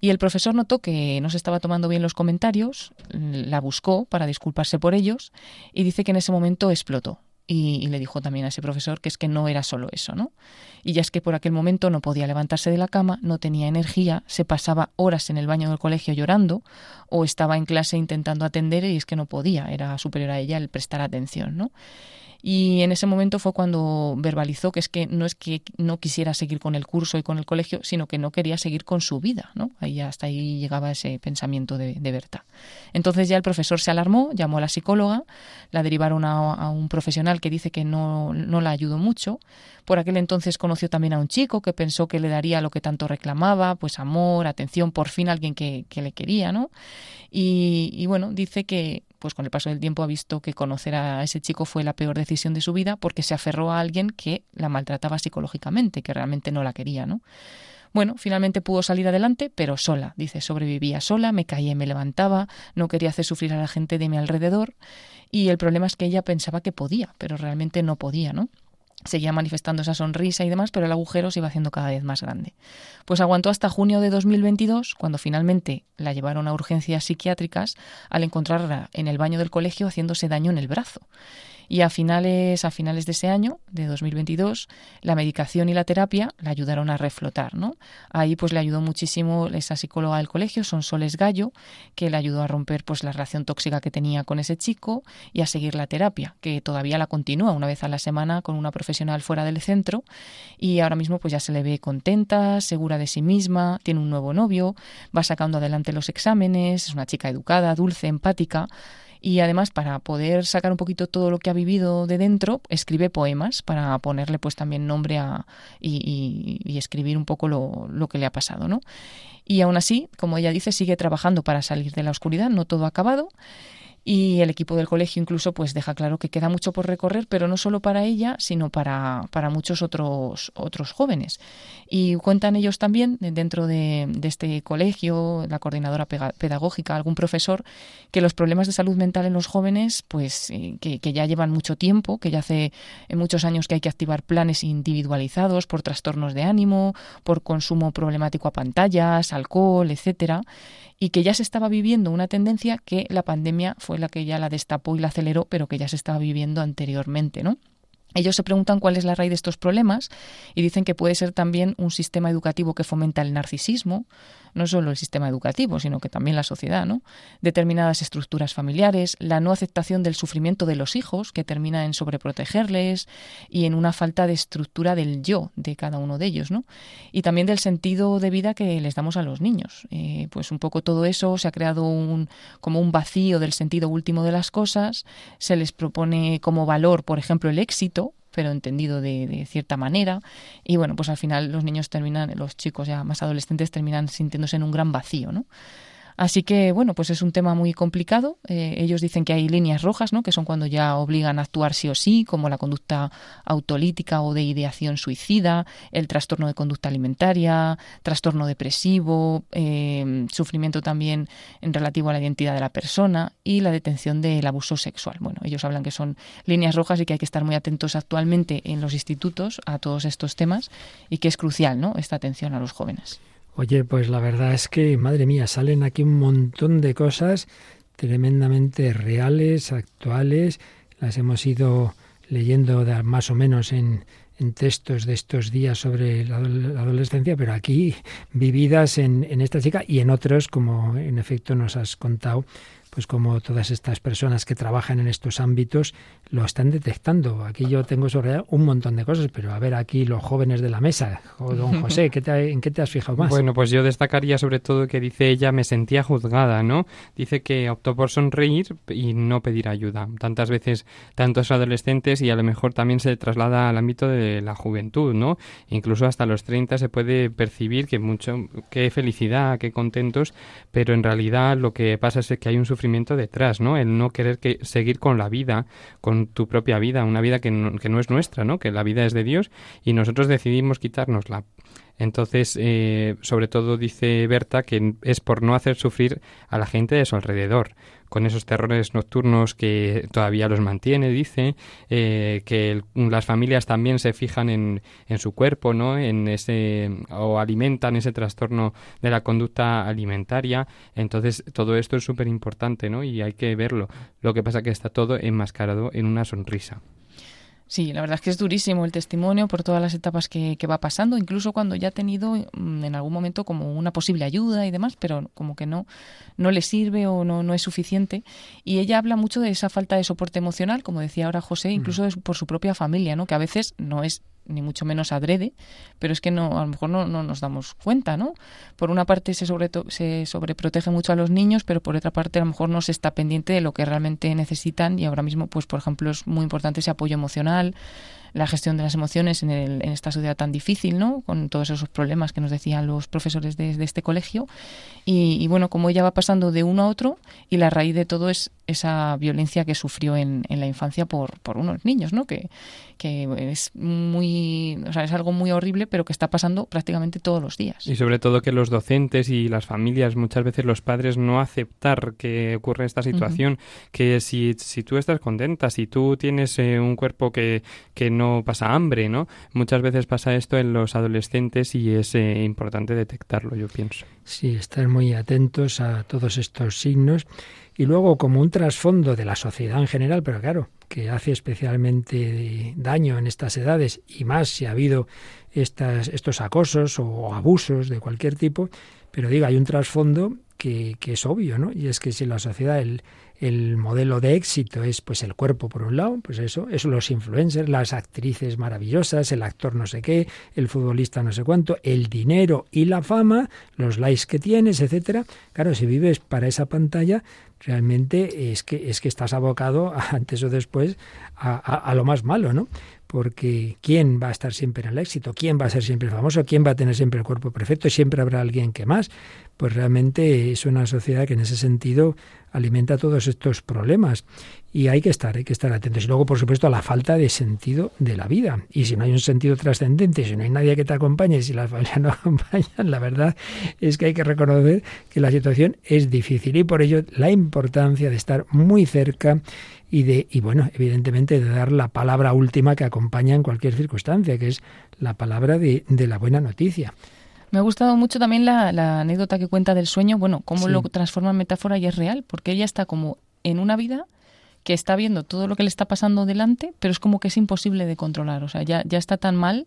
Y el profesor notó que no se estaba tomando bien los comentarios, la buscó para disculparse por ellos y dice que en ese momento explotó. Y, le dijo también a ese profesor que es que no era solo eso, ¿no? Y ya es que por aquel momento no podía levantarse de la cama, no tenía energía, se pasaba horas en el baño del colegio llorando o estaba en clase intentando atender y es que no podía, era superior a ella el prestar atención, ¿no? Y en ese momento fue cuando verbalizó que es que no es que no quisiera seguir con el curso y con el colegio, sino que no quería seguir con su vida, ¿no? Ahí hasta ahí llegaba ese pensamiento de, Berta. Entonces ya el profesor se alarmó, llamó a la psicóloga, la derivaron a, un profesional que dice que no, no la ayudó mucho. Por aquel entonces conoció también a un chico que pensó que le daría lo que tanto reclamaba, pues amor, atención, por fin alguien que, que le quería, ¿no? Y bueno, dice que, pues con el paso del tiempo ha visto que conocer a ese chico fue la peor decisión de su vida porque se aferró a alguien que la maltrataba psicológicamente, que realmente no la quería, ¿no? Bueno, finalmente pudo salir adelante, pero sola. Dice, sobrevivía sola, me caía y me levantaba, no quería hacer sufrir a la gente de mi alrededor. Y el problema es que ella pensaba que podía, pero realmente no podía, ¿no? Seguía manifestando esa sonrisa y demás, pero el agujero se iba haciendo cada vez más grande. Pues aguantó hasta junio de 2022, cuando finalmente la llevaron a urgencias psiquiátricas al encontrarla en el baño del colegio haciéndose daño en el brazo. Y a finales, a finales de ese año, de 2022, la medicación y la terapia la ayudaron a reflotar, ¿no? Ahí pues le ayudó muchísimo esa psicóloga del colegio, Sonsoles Gallo, que le ayudó a romper pues la relación tóxica que tenía con ese chico y a seguir la terapia, que todavía la continúa una vez a la semana con una profesional fuera del centro y ahora mismo pues ya se le ve contenta, segura de sí misma, tiene un nuevo novio, va sacando adelante los exámenes, es una chica educada, dulce, empática y además para poder sacar un poquito todo lo que ha vivido de dentro escribe poemas para ponerle pues también nombre a y, escribir un poco lo, lo, que le ha pasado no y aún así como ella dice sigue trabajando para salir de la oscuridad no todo ha acabado y el equipo del colegio incluso pues deja claro que queda mucho por recorrer, pero no solo para ella, sino para, para muchos otros, otros jóvenes. Y cuentan ellos también, dentro de, de este colegio, la coordinadora pedagógica, algún profesor, que los problemas de salud mental en los jóvenes, pues que, que ya llevan mucho tiempo, que ya hace muchos años que hay que activar planes individualizados por trastornos de ánimo, por consumo problemático a pantallas, alcohol, etcétera, y que ya se estaba viviendo una tendencia que la pandemia fue la que ya la destapó y la aceleró, pero que ya se estaba viviendo anteriormente, ¿no? Ellos se preguntan cuál es la raíz de estos problemas y dicen que puede ser también un sistema educativo que fomenta el narcisismo, no solo el sistema educativo, sino que también la sociedad, ¿no? Determinadas estructuras familiares, la no aceptación del sufrimiento de los hijos, que termina en sobreprotegerles y en una falta de estructura del yo de cada uno de ellos, ¿no? Y también del sentido de vida que les damos a los niños. Eh, pues un poco todo eso se ha creado un, como un vacío del sentido último de las cosas, se les propone como valor, por ejemplo, el éxito, pero entendido de, de, cierta manera. Y bueno, pues al final los niños terminan, los chicos ya más adolescentes terminan sintiéndose en un gran vacío, ¿no? Así que, bueno, pues es un tema muy complicado. Eh, ellos dicen que hay líneas rojas, ¿no? que son cuando ya obligan a actuar sí o sí, como la conducta autolítica o de ideación suicida, el trastorno de conducta alimentaria, trastorno depresivo, eh, sufrimiento también en relativo a la identidad de la persona y la detención del abuso sexual. Bueno, ellos hablan que son líneas rojas y que hay que estar muy atentos actualmente en los institutos a todos estos temas y que es crucial ¿no? esta atención a los jóvenes. Oye, pues la verdad es que, madre mía, salen aquí un montón de cosas tremendamente reales, actuales. Las hemos ido leyendo más o menos en, en, textos de estos días sobre la, la adolescencia, pero aquí vividas en, en, esta chica y en otros, como en efecto nos has contado, pues como todas estas personas que trabajan en estos ámbitos lo están detectando. Aquí yo tengo sobre un montón de cosas, pero a ver aquí los jóvenes de la mesa. O don José, ¿qué te, ¿en qué te has fijado más? Bueno, pues yo destacaría sobre todo que dice ella, me sentía juzgada, ¿no? Dice que optó por sonreír y no pedir ayuda. Tantas veces, tantos adolescentes y a lo mejor también se traslada al ámbito de la juventud, ¿no? Incluso hasta los 30 se puede percibir que mucho, qué felicidad, qué contentos, pero en realidad lo que pasa es que hay un sufrimiento sufrimiento detrás, ¿no? El no querer que seguir con la vida, con tu propia vida, una vida que no, que no es nuestra, ¿no? Que la vida es de Dios y nosotros decidimos quitárnosla. Entonces, eh, sobre todo dice Berta que es por no hacer sufrir a la gente de su alrededor, con esos terrores nocturnos que todavía los mantiene, dice, eh, que el- las familias también se fijan en, en su cuerpo, ¿no? En ese, o alimentan ese trastorno de la conducta alimentaria. Entonces, todo esto es súper importante, ¿no? Y hay que verlo. Lo que pasa que está todo enmascarado en una sonrisa. Sí, la verdad es que es durísimo el testimonio por todas las etapas que, que va pasando, incluso cuando ya ha tenido mm, en algún momento como una posible ayuda y demás, pero como que no, no le sirve o no, no es suficiente. Y ella habla mucho de esa falta de soporte emocional, como decía ahora José, incluso de su- por su propia familia, ¿no? que a veces no es ni mucho menos adrede, pero es que no, a lo mejor no, no nos damos cuenta, ¿no? Por una parte se, sobreto- se sobreprotege mucho a los niños, pero por otra parte a lo mejor no se está pendiente de lo que realmente necesitan y ahora mismo, pues por ejemplo, es muy importante ese apoyo emocional, la gestión de las emociones en, el- en esta sociedad tan difícil, ¿no? Con todos esos problemas que nos decían los profesores de, de este colegio. Y, y, bueno, como ella va pasando de uno a otro y la raíz de todo es esa violencia que sufrió en, en la infancia por, por unos niños, ¿no? Que, que es muy, o sea, es algo muy horrible, pero que está pasando prácticamente todos los días. Y sobre todo que los docentes y las familias, muchas veces los padres, no aceptar que ocurre esta situación, que si, si tú estás contenta, si tú tienes eh, un cuerpo que, que no pasa hambre, ¿no? Muchas veces pasa esto en los adolescentes y es eh, importante detectarlo, yo pienso. Sí, estar muy atentos a todos estos signos y luego como un trasfondo de la sociedad en general, pero claro, que hace especialmente daño en estas edades y más si ha habido estas, estos acosos o abusos de cualquier tipo, pero digo, hay un trasfondo que, que es obvio, ¿no? Y es que si la sociedad, el, el modelo de éxito es pues el cuerpo por un lado, pues eso, eso los influencers, las actrices maravillosas, el actor no sé qué, el futbolista no sé cuánto, el dinero y la fama, los likes que tienes, etcétera. Claro, si vives para esa pantalla, realmente es que es que estás abocado antes o después a lo más malo, ¿no? Porque ¿quién va a estar siempre en el éxito? ¿Quién va a ser siempre famoso? ¿Quién va a tener siempre el cuerpo perfecto? Siempre habrá alguien que más. Pues realmente es una sociedad que en ese sentido alimenta todos estos problemas y hay que estar, hay que estar atentos. Y luego, por supuesto, a la falta de sentido de la vida. Y si no hay un sentido trascendente, si no hay nadie que te acompañe, si las familias no acompañan, la verdad es que hay que reconocer que la situación es difícil y por ello la importancia de estar muy cerca y de y bueno evidentemente de dar la palabra última que acompaña en cualquier circunstancia que es la palabra de, de la buena noticia me ha gustado mucho también la, la anécdota que cuenta del sueño bueno cómo Sí. lo transforma en metáfora y es real porque ella está como en una vida que está viendo todo lo que le está pasando delante pero es como que es imposible de controlar o sea ya, ya está tan mal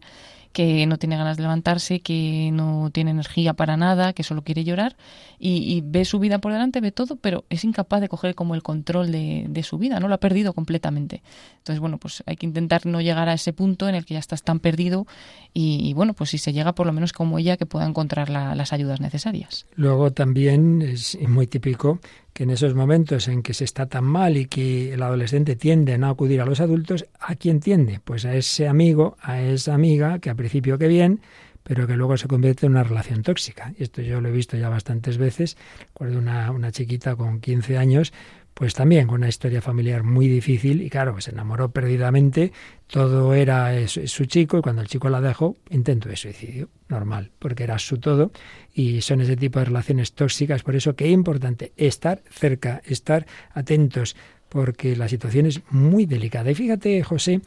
que no tiene ganas de levantarse, que no tiene energía para nada, que solo quiere llorar y, ve su vida por delante, ve todo, pero es incapaz de coger como el control de, su vida, no lo ha perdido completamente. Entonces, bueno, pues hay que intentar no llegar a ese punto en el que ya estás tan perdido y, bueno, pues si se llega por lo menos como ella que pueda encontrar la- las ayudas necesarias. Luego también es muy típico que en esos momentos en que se está tan mal y que el adolescente tiende a no acudir a los adultos, ¿a quién tiende? Pues a ese amigo, a esa amiga que a principio que bien, pero que luego se convierte en una relación tóxica. Y esto yo lo he visto ya bastantes veces. Recuerdo una, una chiquita con 15 años, pues también con una historia familiar muy difícil y claro, se enamoró perdidamente, todo era es su chico y cuando el chico la dejó, intento de suicidio, normal, porque era su todo y son ese tipo de relaciones tóxicas, por eso que es importante estar cerca, estar atentos, porque la situación es muy delicada. Y fíjate, José,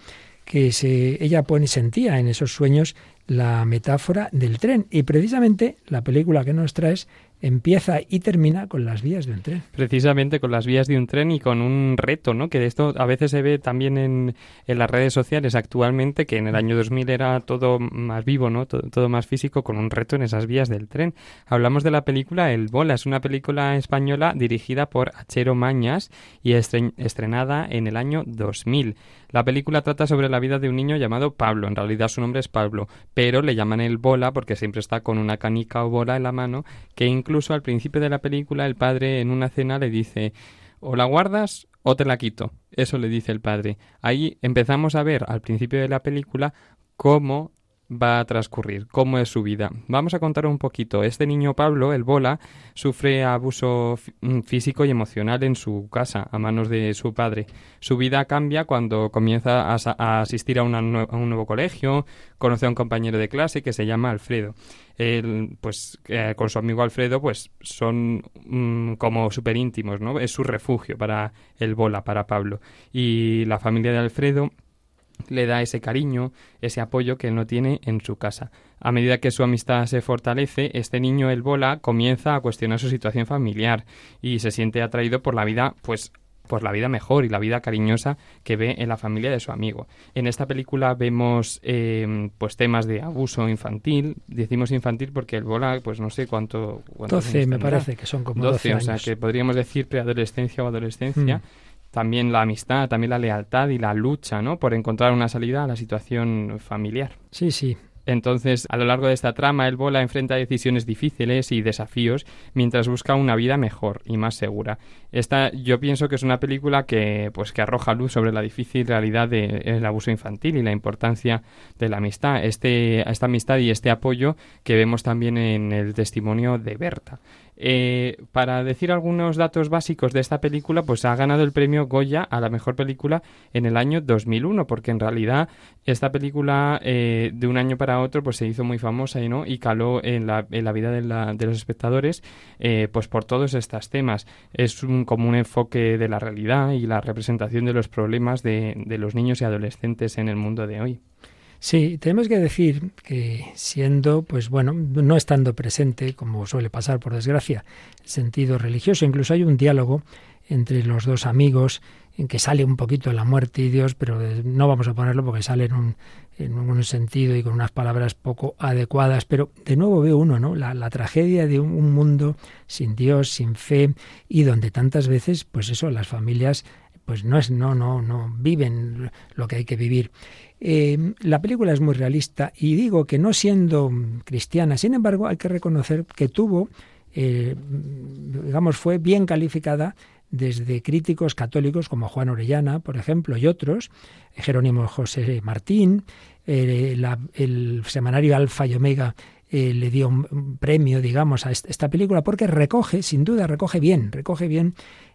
que se, ella pone, sentía en esos sueños la metáfora del tren y precisamente la película que nos traes empieza y termina con las vías de un tren. Precisamente con las vías de un tren y con un reto, ¿no? Que de esto a veces se ve también en, las redes sociales actualmente, que en el año 2000 era todo más vivo, ¿no? Todo, más físico, con un reto en esas vías del tren. Hablamos de la película El Bola, es una película española dirigida por Achero Mañas y estre- estrenada en el año 2000. La película trata sobre la vida de un niño llamado Pablo, en realidad su nombre es Pablo, pero le llaman el bola porque siempre está con una canica o bola en la mano, que incluso al principio de la película el padre en una cena le dice o la guardas o te la quito. Eso le dice el padre. Ahí empezamos a ver al principio de la película cómo va a transcurrir, cómo es su vida. Vamos a contar un poquito. Este niño Pablo, el Bola, sufre abuso mm, físico y emocional en su casa a manos de su padre. Su vida cambia cuando comienza a, asistir a un nuevo colegio, conoce a un compañero de clase que se llama Alfredo. Él, pues, eh, con su amigo Alfredo, pues, son mm, como súper íntimos, ¿no? Es su refugio para el Bola, para Pablo. Y la familia de Alfredo le da ese cariño, ese apoyo que él no tiene en su casa. A medida que su amistad se fortalece, este niño, el bola, comienza a cuestionar su situación familiar y se siente atraído por la vida, pues por la vida mejor y la vida cariñosa que ve en la familia de su amigo. En esta película vemos eh, pues temas de abuso infantil, decimos infantil porque el bola pues no sé cuánto, cuántos 12 años me parece que son como 12, 12, o sea años. que podríamos decir preadolescencia o adolescencia. Mm. También la amistad, también la lealtad y la lucha, ¿no? Por encontrar una salida a la situación familiar. Sí, sí. Entonces, a lo largo de esta trama, el Bola enfrenta decisiones difíciles y desafíos mientras busca una vida mejor y más segura. Esta, yo pienso que es una película que, pues, que arroja luz sobre la difícil realidad del abuso infantil y la importancia de la amistad. Este, esta amistad y este apoyo que vemos también en el testimonio de Berta. Eh, para decir algunos datos básicos de esta película, pues ha ganado el premio Goya a la mejor película en el año 2001, porque en realidad esta película eh, de un año para otro pues se hizo muy famosa y no y caló en la, en la vida de, la- de los espectadores eh, pues por todos estos temas. Es un, como un enfoque de la realidad y la representación de los problemas de, de los niños y adolescentes en el mundo de hoy. Sí, tenemos que decir que siendo, pues bueno, no estando presente, como suele pasar por desgracia, el sentido religioso, incluso hay un diálogo entre los dos amigos en que sale un poquito la muerte y Dios, pero no vamos a ponerlo porque sale en un, en un sentido y con unas palabras poco adecuadas, pero de nuevo veo uno, ¿no? La, tragedia de un mundo sin Dios, sin fe y donde tantas veces, pues eso, las familias pues no es no no no viven lo que hay que vivir. Eh, la película es muy realista y digo que no siendo cristiana, sin embargo, hay que reconocer que tuvo, eh, digamos, fue bien calificada desde críticos católicos como Juan Orellana, por ejemplo, y otros, Jerónimo José Martín, eh, el semanario Alfa y Omega eh, le dio un, premio, digamos, a est- esta película porque recoge, sin duda, recoge bien, recoge bien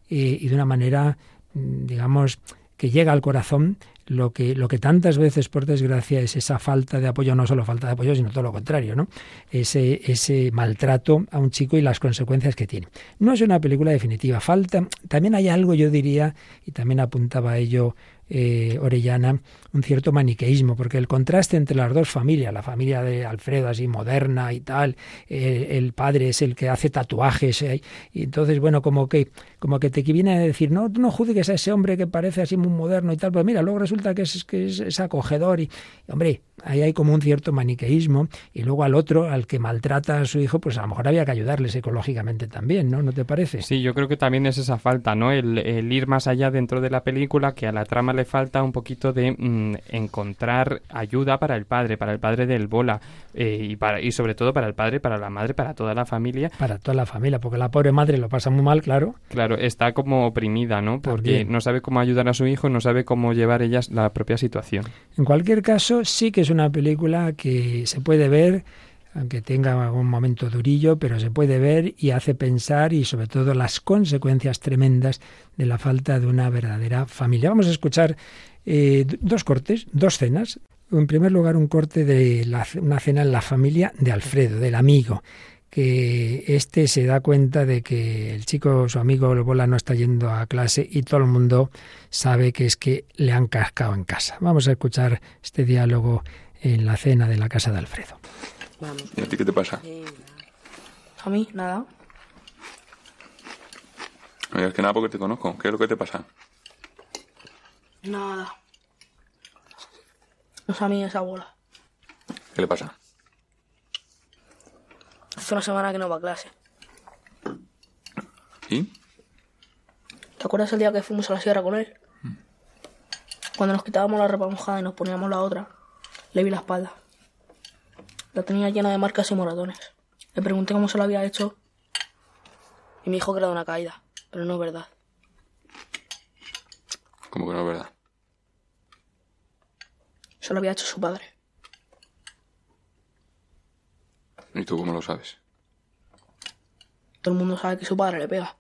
eh, y de una manera, digamos, que llega al corazón lo que, lo que tantas veces, por desgracia, es esa falta de apoyo, no solo falta de apoyo, sino todo lo contrario, ¿no? Ese, ese maltrato a un chico y las consecuencias que tiene. No es una película definitiva, falta, también hay algo, yo diría, y también apuntaba a ello eh, Orellana, un cierto maniqueísmo, porque el contraste entre las dos familias, la familia de Alfredo así moderna y tal, el padre es el que hace tatuajes, eh, y entonces, bueno, como que, como que te viene a decir, no, no juzgues a ese hombre que parece así muy moderno y tal, pues mira, luego resulta que es, que es, es acogedor y, hombre, ahí hay como un cierto maniqueísmo, y luego al otro, al que maltrata a su hijo, pues a lo mejor había que ayudarle psicológicamente también, ¿no? ¿No te parece? Sí, yo creo que también es esa falta, ¿no? El, el ir más allá dentro de la película, que a la trama le falta un poquito de mm, encontrar ayuda para el padre, para el padre del bola, eh, y, para, y sobre todo para el padre, para la madre, para toda la familia. Para toda la familia, porque la pobre madre lo pasa muy mal, claro. Claro, está como oprimida, ¿no? Porque También. no sabe cómo ayudar a su hijo, no sabe cómo llevar ella la propia situación. En cualquier caso, sí que es una película que se puede ver, aunque tenga algún momento durillo, pero se puede ver y hace pensar y sobre todo las consecuencias tremendas de la falta de una verdadera familia. Vamos a escuchar eh, dos cortes, dos cenas. En primer lugar, un corte de la- una cena en la familia de Alfredo, del amigo que este se da cuenta de que el chico, su amigo bola no está yendo a clase y todo el mundo sabe que es que le han cascado en casa. Vamos a escuchar este diálogo en la cena de la casa de Alfredo. Vamos. ¿Y a ti qué te pasa? A mí, nada. Oye, es que nada porque te conozco. ¿Qué es lo que te pasa? Nada. No es a mí esa bola. ¿Qué le pasa? Hace una semana que no va a clase. ¿Y? ¿Te acuerdas el día que fuimos a la sierra con él? Cuando nos quitábamos la ropa mojada y nos poníamos la otra, le vi la espalda. La tenía llena de marcas y moratones. Le pregunté cómo se lo había hecho y me dijo que era de una caída, pero no es verdad. Como que no es verdad. Se lo había hecho su padre. ¿Y tú cómo lo sabes? Todo el mundo sabe que su padre le pega.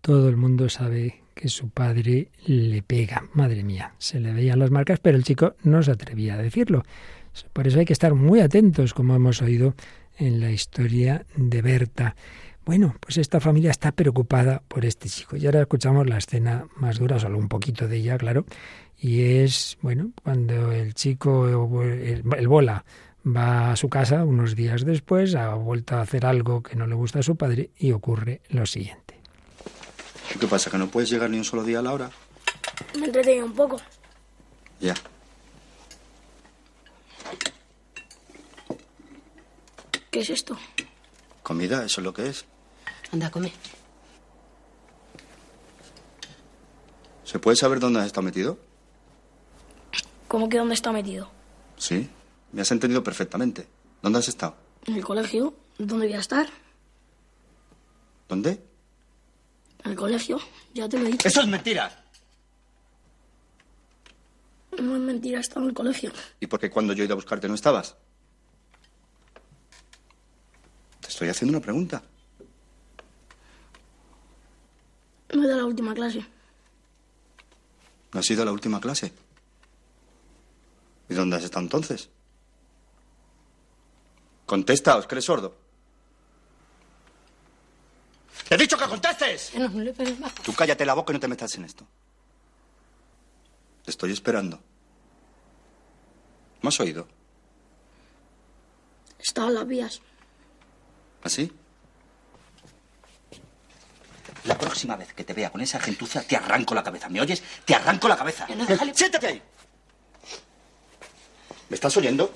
Todo el mundo sabe que su padre le pega. Madre mía, se le veían las marcas, pero el chico no se atrevía a decirlo. Por eso hay que estar muy atentos, como hemos oído en la historia de Berta. Bueno, pues esta familia está preocupada por este chico. Y ahora escuchamos la escena más dura, solo un poquito de ella, claro. Y es, bueno, cuando el chico, el, el bola, va a su casa unos días después, ha vuelto a hacer algo que no le gusta a su padre y ocurre lo siguiente. ¿Qué pasa? ¿Que no puedes llegar ni un solo día a la hora? Me entretenía un poco. Ya. ¿Qué es esto? Comida, eso es lo que es. Anda, come. ¿Se puede saber dónde has estado metido? ¿Cómo que dónde está metido? Sí, me has entendido perfectamente. ¿Dónde has estado? ¿En el colegio? ¿Dónde voy a estar? ¿Dónde? En el colegio, ya te lo he dicho. ¡Eso es mentira! No es mentira, he estado en el colegio. ¿Y por qué cuando yo he ido a buscarte no estabas? Te estoy haciendo una pregunta. No he ido a la última clase. ¿No has ido a la última clase? ¿Y dónde has estado entonces? Contesta, ¿os crees sordo? ¡Te he dicho que contestes! No, no le pegues más. Tú cállate la boca y no te metas en esto. Te estoy esperando. ¿Me has oído? Estaba en las vías. ¿Así? La próxima vez que te vea con esa gentuza, te arranco la cabeza. ¿Me oyes? Te arranco la cabeza. no, déjale- ¡Siéntate ahí! ¿Me estás oyendo?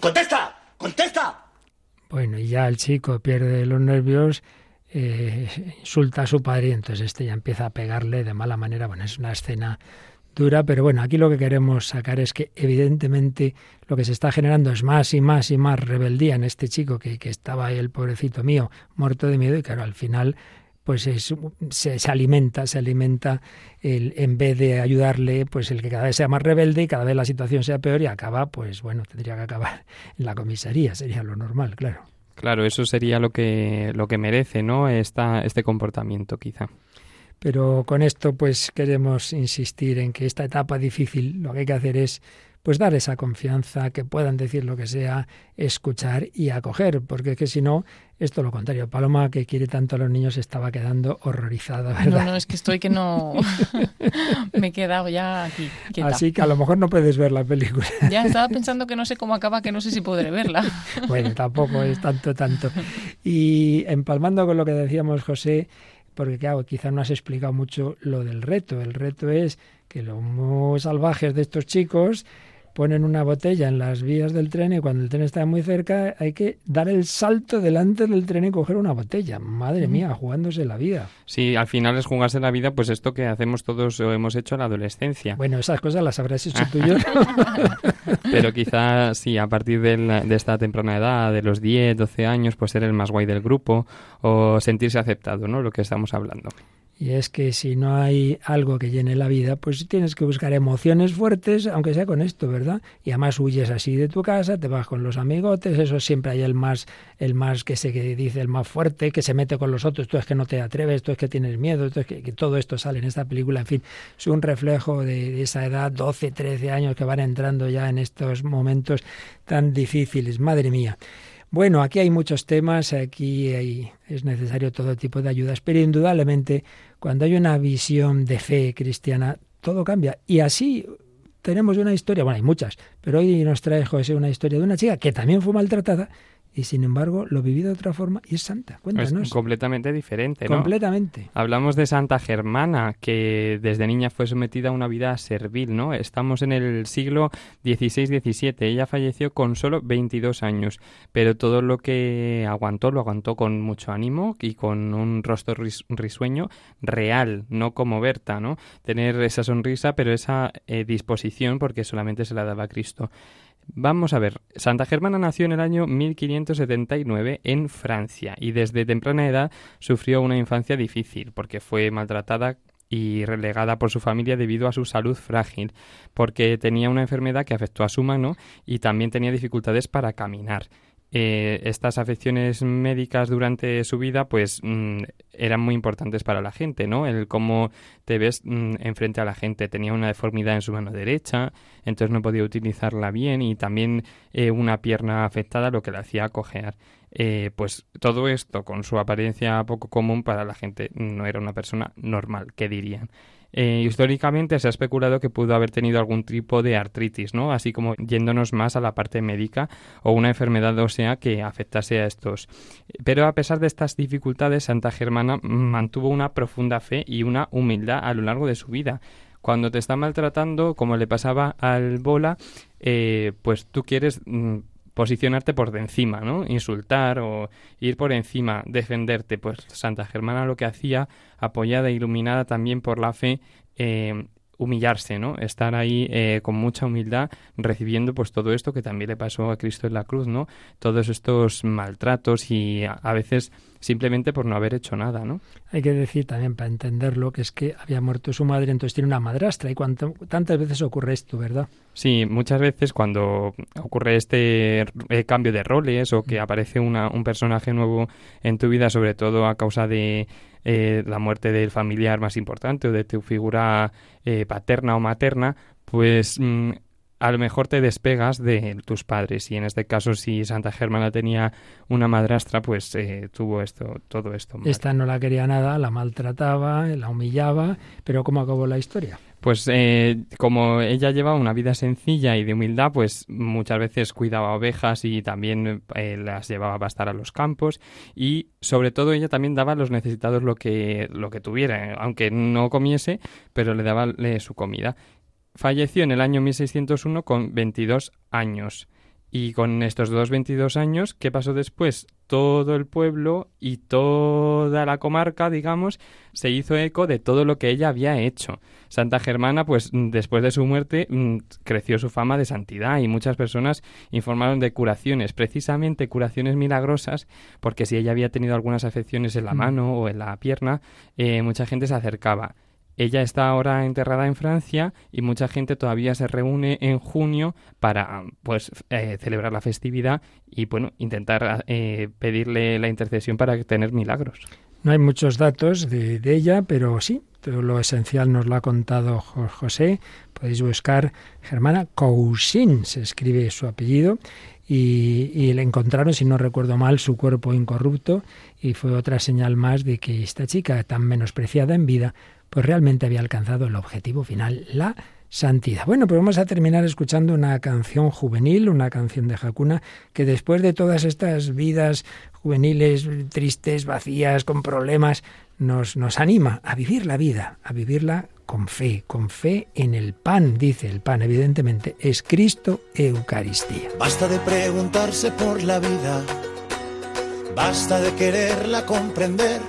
¡Contesta! ¡Contesta! Bueno, y ya el chico pierde los nervios, eh, insulta a su padre y entonces este ya empieza a pegarle de mala manera. Bueno, es una escena pero bueno, aquí lo que queremos sacar es que evidentemente lo que se está generando es más y más y más rebeldía en este chico que, que estaba ahí, el pobrecito mío, muerto de miedo y claro, al final pues es, se, se alimenta, se alimenta el, en vez de ayudarle, pues el que cada vez sea más rebelde y cada vez la situación sea peor y acaba, pues bueno, tendría que acabar en la comisaría, sería lo normal, claro. Claro, eso sería lo que, lo que merece, ¿no? Esta, este comportamiento, quizá. Pero con esto, pues queremos insistir en que esta etapa difícil lo que hay que hacer es pues dar esa confianza, que puedan decir lo que sea, escuchar y acoger, porque es que si no, es todo lo contrario. Paloma, que quiere tanto a los niños, estaba quedando horrorizada, No, ¿verdad? no, es que estoy que no... Me he quedado ya aquí, quieta. Así que a lo mejor no puedes ver la película. Ya estaba pensando que no sé cómo acaba, que no sé si podré verla. Bueno, tampoco es tanto, tanto. Y empalmando con lo que decíamos, José, porque claro, quizá no has explicado mucho lo del reto. El reto es que los salvajes de estos chicos ponen una botella en las vías del tren y cuando el tren está muy cerca hay que dar el salto delante del tren y coger una botella. Madre mía, jugándose la vida. Sí, al final es jugarse la vida, pues esto que hacemos todos o hemos hecho en la adolescencia. Bueno, esas cosas las habrás hecho tú y yo. Pero quizá sí, a partir de, la- de esta temprana edad, de los 10, 12 años, pues ser el más guay del grupo o sentirse aceptado, ¿no? Lo que estamos hablando. Y es que si no hay algo que llene la vida, pues tienes que buscar emociones fuertes, aunque sea con esto, ¿verdad? Y además huyes así de tu casa, te vas con los amigotes, eso siempre hay el más, el más que se que dice el más fuerte, que se mete con los otros, tú es que no te atreves, tú es que tienes miedo, tú es que, todo esto sale en esta película, en fin, es un reflejo de, de esa edad, 12, 13 años que van entrando ya en estos momentos tan difíciles, madre mía. Bueno, aquí hay muchos temas, aquí hay- es necesario todo tipo de ayudas, pero indudablemente cuando hay una visión de fe cristiana, todo cambia. Y así tenemos una historia, bueno, hay muchas, pero hoy nos trae José una historia de una chica que también fue maltratada y sin embargo lo vivió de otra forma y es santa. Cuéntanos. Es completamente diferente, ¿no? Completamente. Hablamos de Santa Germana, que desde niña fue sometida a una vida servil, ¿no? Estamos en el siglo XVI-XVII. Ella falleció con solo 22 años, pero todo lo que aguantó, lo aguantó con mucho ánimo y con un rostro ris- risueño real, no como Berta, ¿no? Tener esa sonrisa, pero esa eh, disposición porque solamente se la daba Cristo. Vamos a ver, Santa Germana nació en el año 1579 en Francia y desde temprana edad sufrió una infancia difícil porque fue maltratada y relegada por su familia debido a su salud frágil, porque tenía una enfermedad que afectó a su mano y también tenía dificultades para caminar. Eh, estas afecciones médicas durante su vida pues mm, eran muy importantes para la gente, ¿no? El cómo te ves mm, enfrente a la gente. Tenía una deformidad en su mano derecha, entonces no podía utilizarla bien y también eh, una pierna afectada, lo que le hacía cojear. Eh, pues todo esto con su apariencia poco común para la gente no era una persona normal, que dirían. Eh, históricamente se ha especulado que pudo haber tenido algún tipo de artritis, ¿no? Así como yéndonos más a la parte médica o una enfermedad ósea que afectase a estos. Pero a pesar de estas dificultades, Santa Germana mantuvo una profunda fe y una humildad a lo largo de su vida. Cuando te está maltratando, como le pasaba al bola, eh, pues tú quieres mm, posicionarte por de encima, ¿no? Insultar o ir por encima, defenderte. Pues Santa Germana lo que hacía, apoyada e iluminada también por la fe, eh, humillarse, ¿no? Estar ahí eh, con mucha humildad recibiendo pues todo esto que también le pasó a Cristo en la cruz, ¿no? Todos estos maltratos y a, a veces simplemente por no haber hecho nada, ¿no? Hay que decir también para entenderlo que es que había muerto su madre, entonces tiene una madrastra y cuánto, tantas veces ocurre esto, ¿verdad? Sí, muchas veces cuando ocurre este eh, cambio de roles o que aparece una, un personaje nuevo en tu vida, sobre todo a causa de eh, la muerte del familiar más importante o de tu figura eh, paterna o materna, pues mm, a lo mejor te despegas de tus padres y en este caso si Santa Germana tenía una madrastra pues eh, tuvo esto todo esto. Esta no la quería nada, la maltrataba, la humillaba, pero ¿cómo acabó la historia? Pues eh, como ella llevaba una vida sencilla y de humildad, pues muchas veces cuidaba ovejas y también eh, las llevaba a pastar a los campos y sobre todo ella también daba a los necesitados lo que, lo que tuviera, aunque no comiese, pero le daba su comida. Falleció en el año 1601 con 22 años. Y con estos dos 22 años, ¿qué pasó después? Todo el pueblo y toda la comarca, digamos, se hizo eco de todo lo que ella había hecho. Santa Germana, pues después de su muerte, mm, creció su fama de santidad y muchas personas informaron de curaciones, precisamente curaciones milagrosas, porque si ella había tenido algunas afecciones en la mano o en la pierna, eh, mucha gente se acercaba. Ella está ahora enterrada en Francia y mucha gente todavía se reúne en junio para pues eh, celebrar la festividad y bueno intentar eh, pedirle la intercesión para tener milagros. No hay muchos datos de, ella, pero sí, todo lo esencial nos lo ha contado José. Podéis buscar Germana Cousin, se escribe su apellido, y, le encontraron, si no recuerdo mal, su cuerpo incorrupto y fue otra señal más de que esta chica tan menospreciada en vida pues realmente había alcanzado el objetivo final, la santidad. Bueno, pues vamos a terminar escuchando una canción juvenil, una canción de Hakuna, que después de todas estas vidas juveniles tristes, vacías, con problemas, nos, nos anima a vivir la vida, a vivirla con fe, con fe en el pan, dice el pan, evidentemente, es Cristo Eucaristía. Basta de preguntarse por la vida, basta de quererla comprender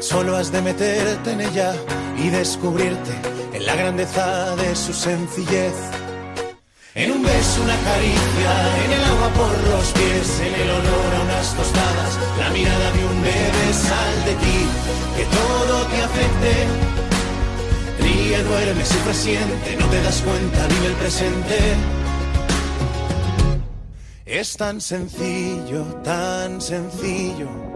Solo has de meterte en ella y descubrirte en la grandeza de su sencillez. En un beso, una caricia, en el agua por los pies, en el olor a unas tostadas, la mirada de un bebé, sal de ti, que todo te afecte. Ríe, duerme, sufre, siente, no te das cuenta, vive el presente. Es tan sencillo, tan sencillo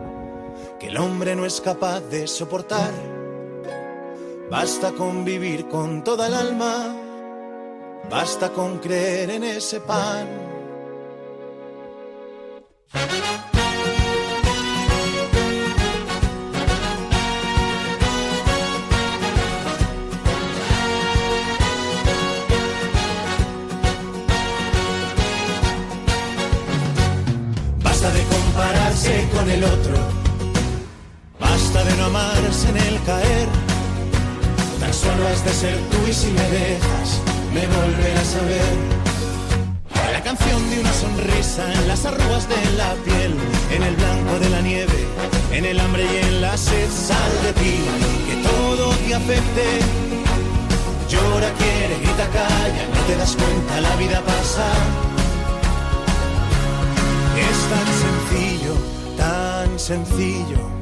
que el hombre no es capaz de soportar. Basta con vivir con toda el alma, basta con creer en ese pan. Basta de compararse con el otro Basta de no amarse en el caer. Tan solo has de ser tú y si me dejas, me volverás a ver. La canción de una sonrisa en las arrugas de la piel, en el blanco de la nieve, en el hambre y en la sed. Sal de ti, que todo te afecte. Llora, quiere, grita, calla, no te das cuenta, la vida pasa. Es tan sencillo, tan sencillo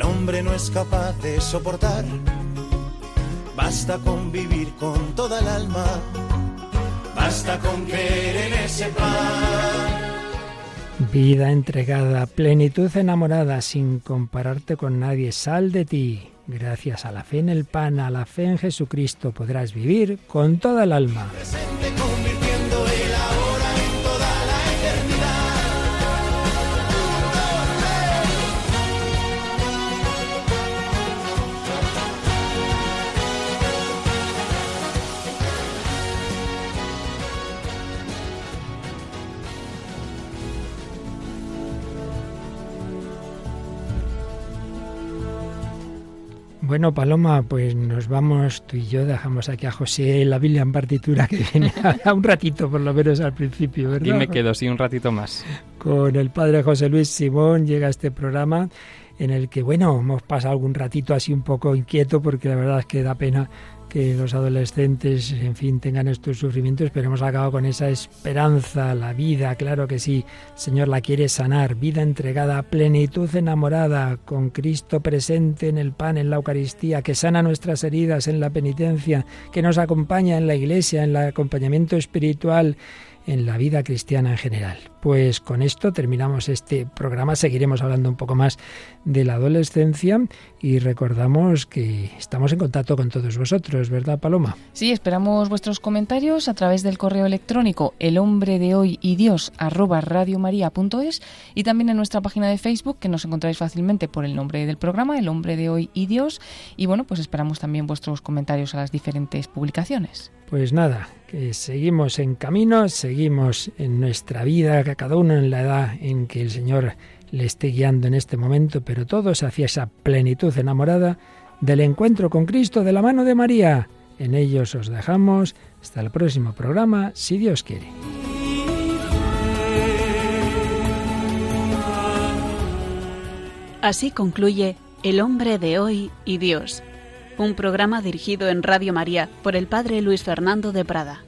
el hombre no es capaz de soportar. Basta con vivir con toda el alma, basta con creer en ese pan. Vida entregada, plenitud enamorada, sin compararte con nadie, sal de ti. Gracias a la fe en el pan, a la fe en Jesucristo, podrás vivir con toda el alma. Presente Bueno, Paloma, pues nos vamos tú y yo, dejamos aquí a José la Biblia en partitura que viene a un ratito por lo menos al principio, ¿verdad? Y me quedo, sí, un ratito más. Con el padre José Luis Simón llega este programa en el que, bueno, hemos pasado algún ratito así un poco inquieto porque la verdad es que da pena que los adolescentes, en fin, tengan estos sufrimientos, pero hemos acabado con esa esperanza, la vida, claro que sí, el Señor la quiere sanar, vida entregada, plenitud enamorada, con Cristo presente en el pan, en la Eucaristía, que sana nuestras heridas en la penitencia, que nos acompaña en la iglesia, en el acompañamiento espiritual, en la vida cristiana en general. Pues con esto terminamos este programa. Seguiremos hablando un poco más de la adolescencia y recordamos que estamos en contacto con todos vosotros, ¿verdad, Paloma? Sí, esperamos vuestros comentarios a través del correo electrónico el hombre de hoy y Dios arroba radiomaria.es y también en nuestra página de Facebook que nos encontráis fácilmente por el nombre del programa, el hombre de hoy y Dios. Y bueno, pues esperamos también vuestros comentarios a las diferentes publicaciones. Pues nada, que seguimos en camino, seguimos en nuestra vida, que cada uno en la edad en que el Señor le esté guiando en este momento, pero todos hacia esa plenitud enamorada del encuentro con Cristo de la mano de María. En ellos os dejamos. Hasta el próximo programa, si Dios quiere. Así concluye El hombre de hoy y Dios, un programa dirigido en Radio María por el Padre Luis Fernando de Prada.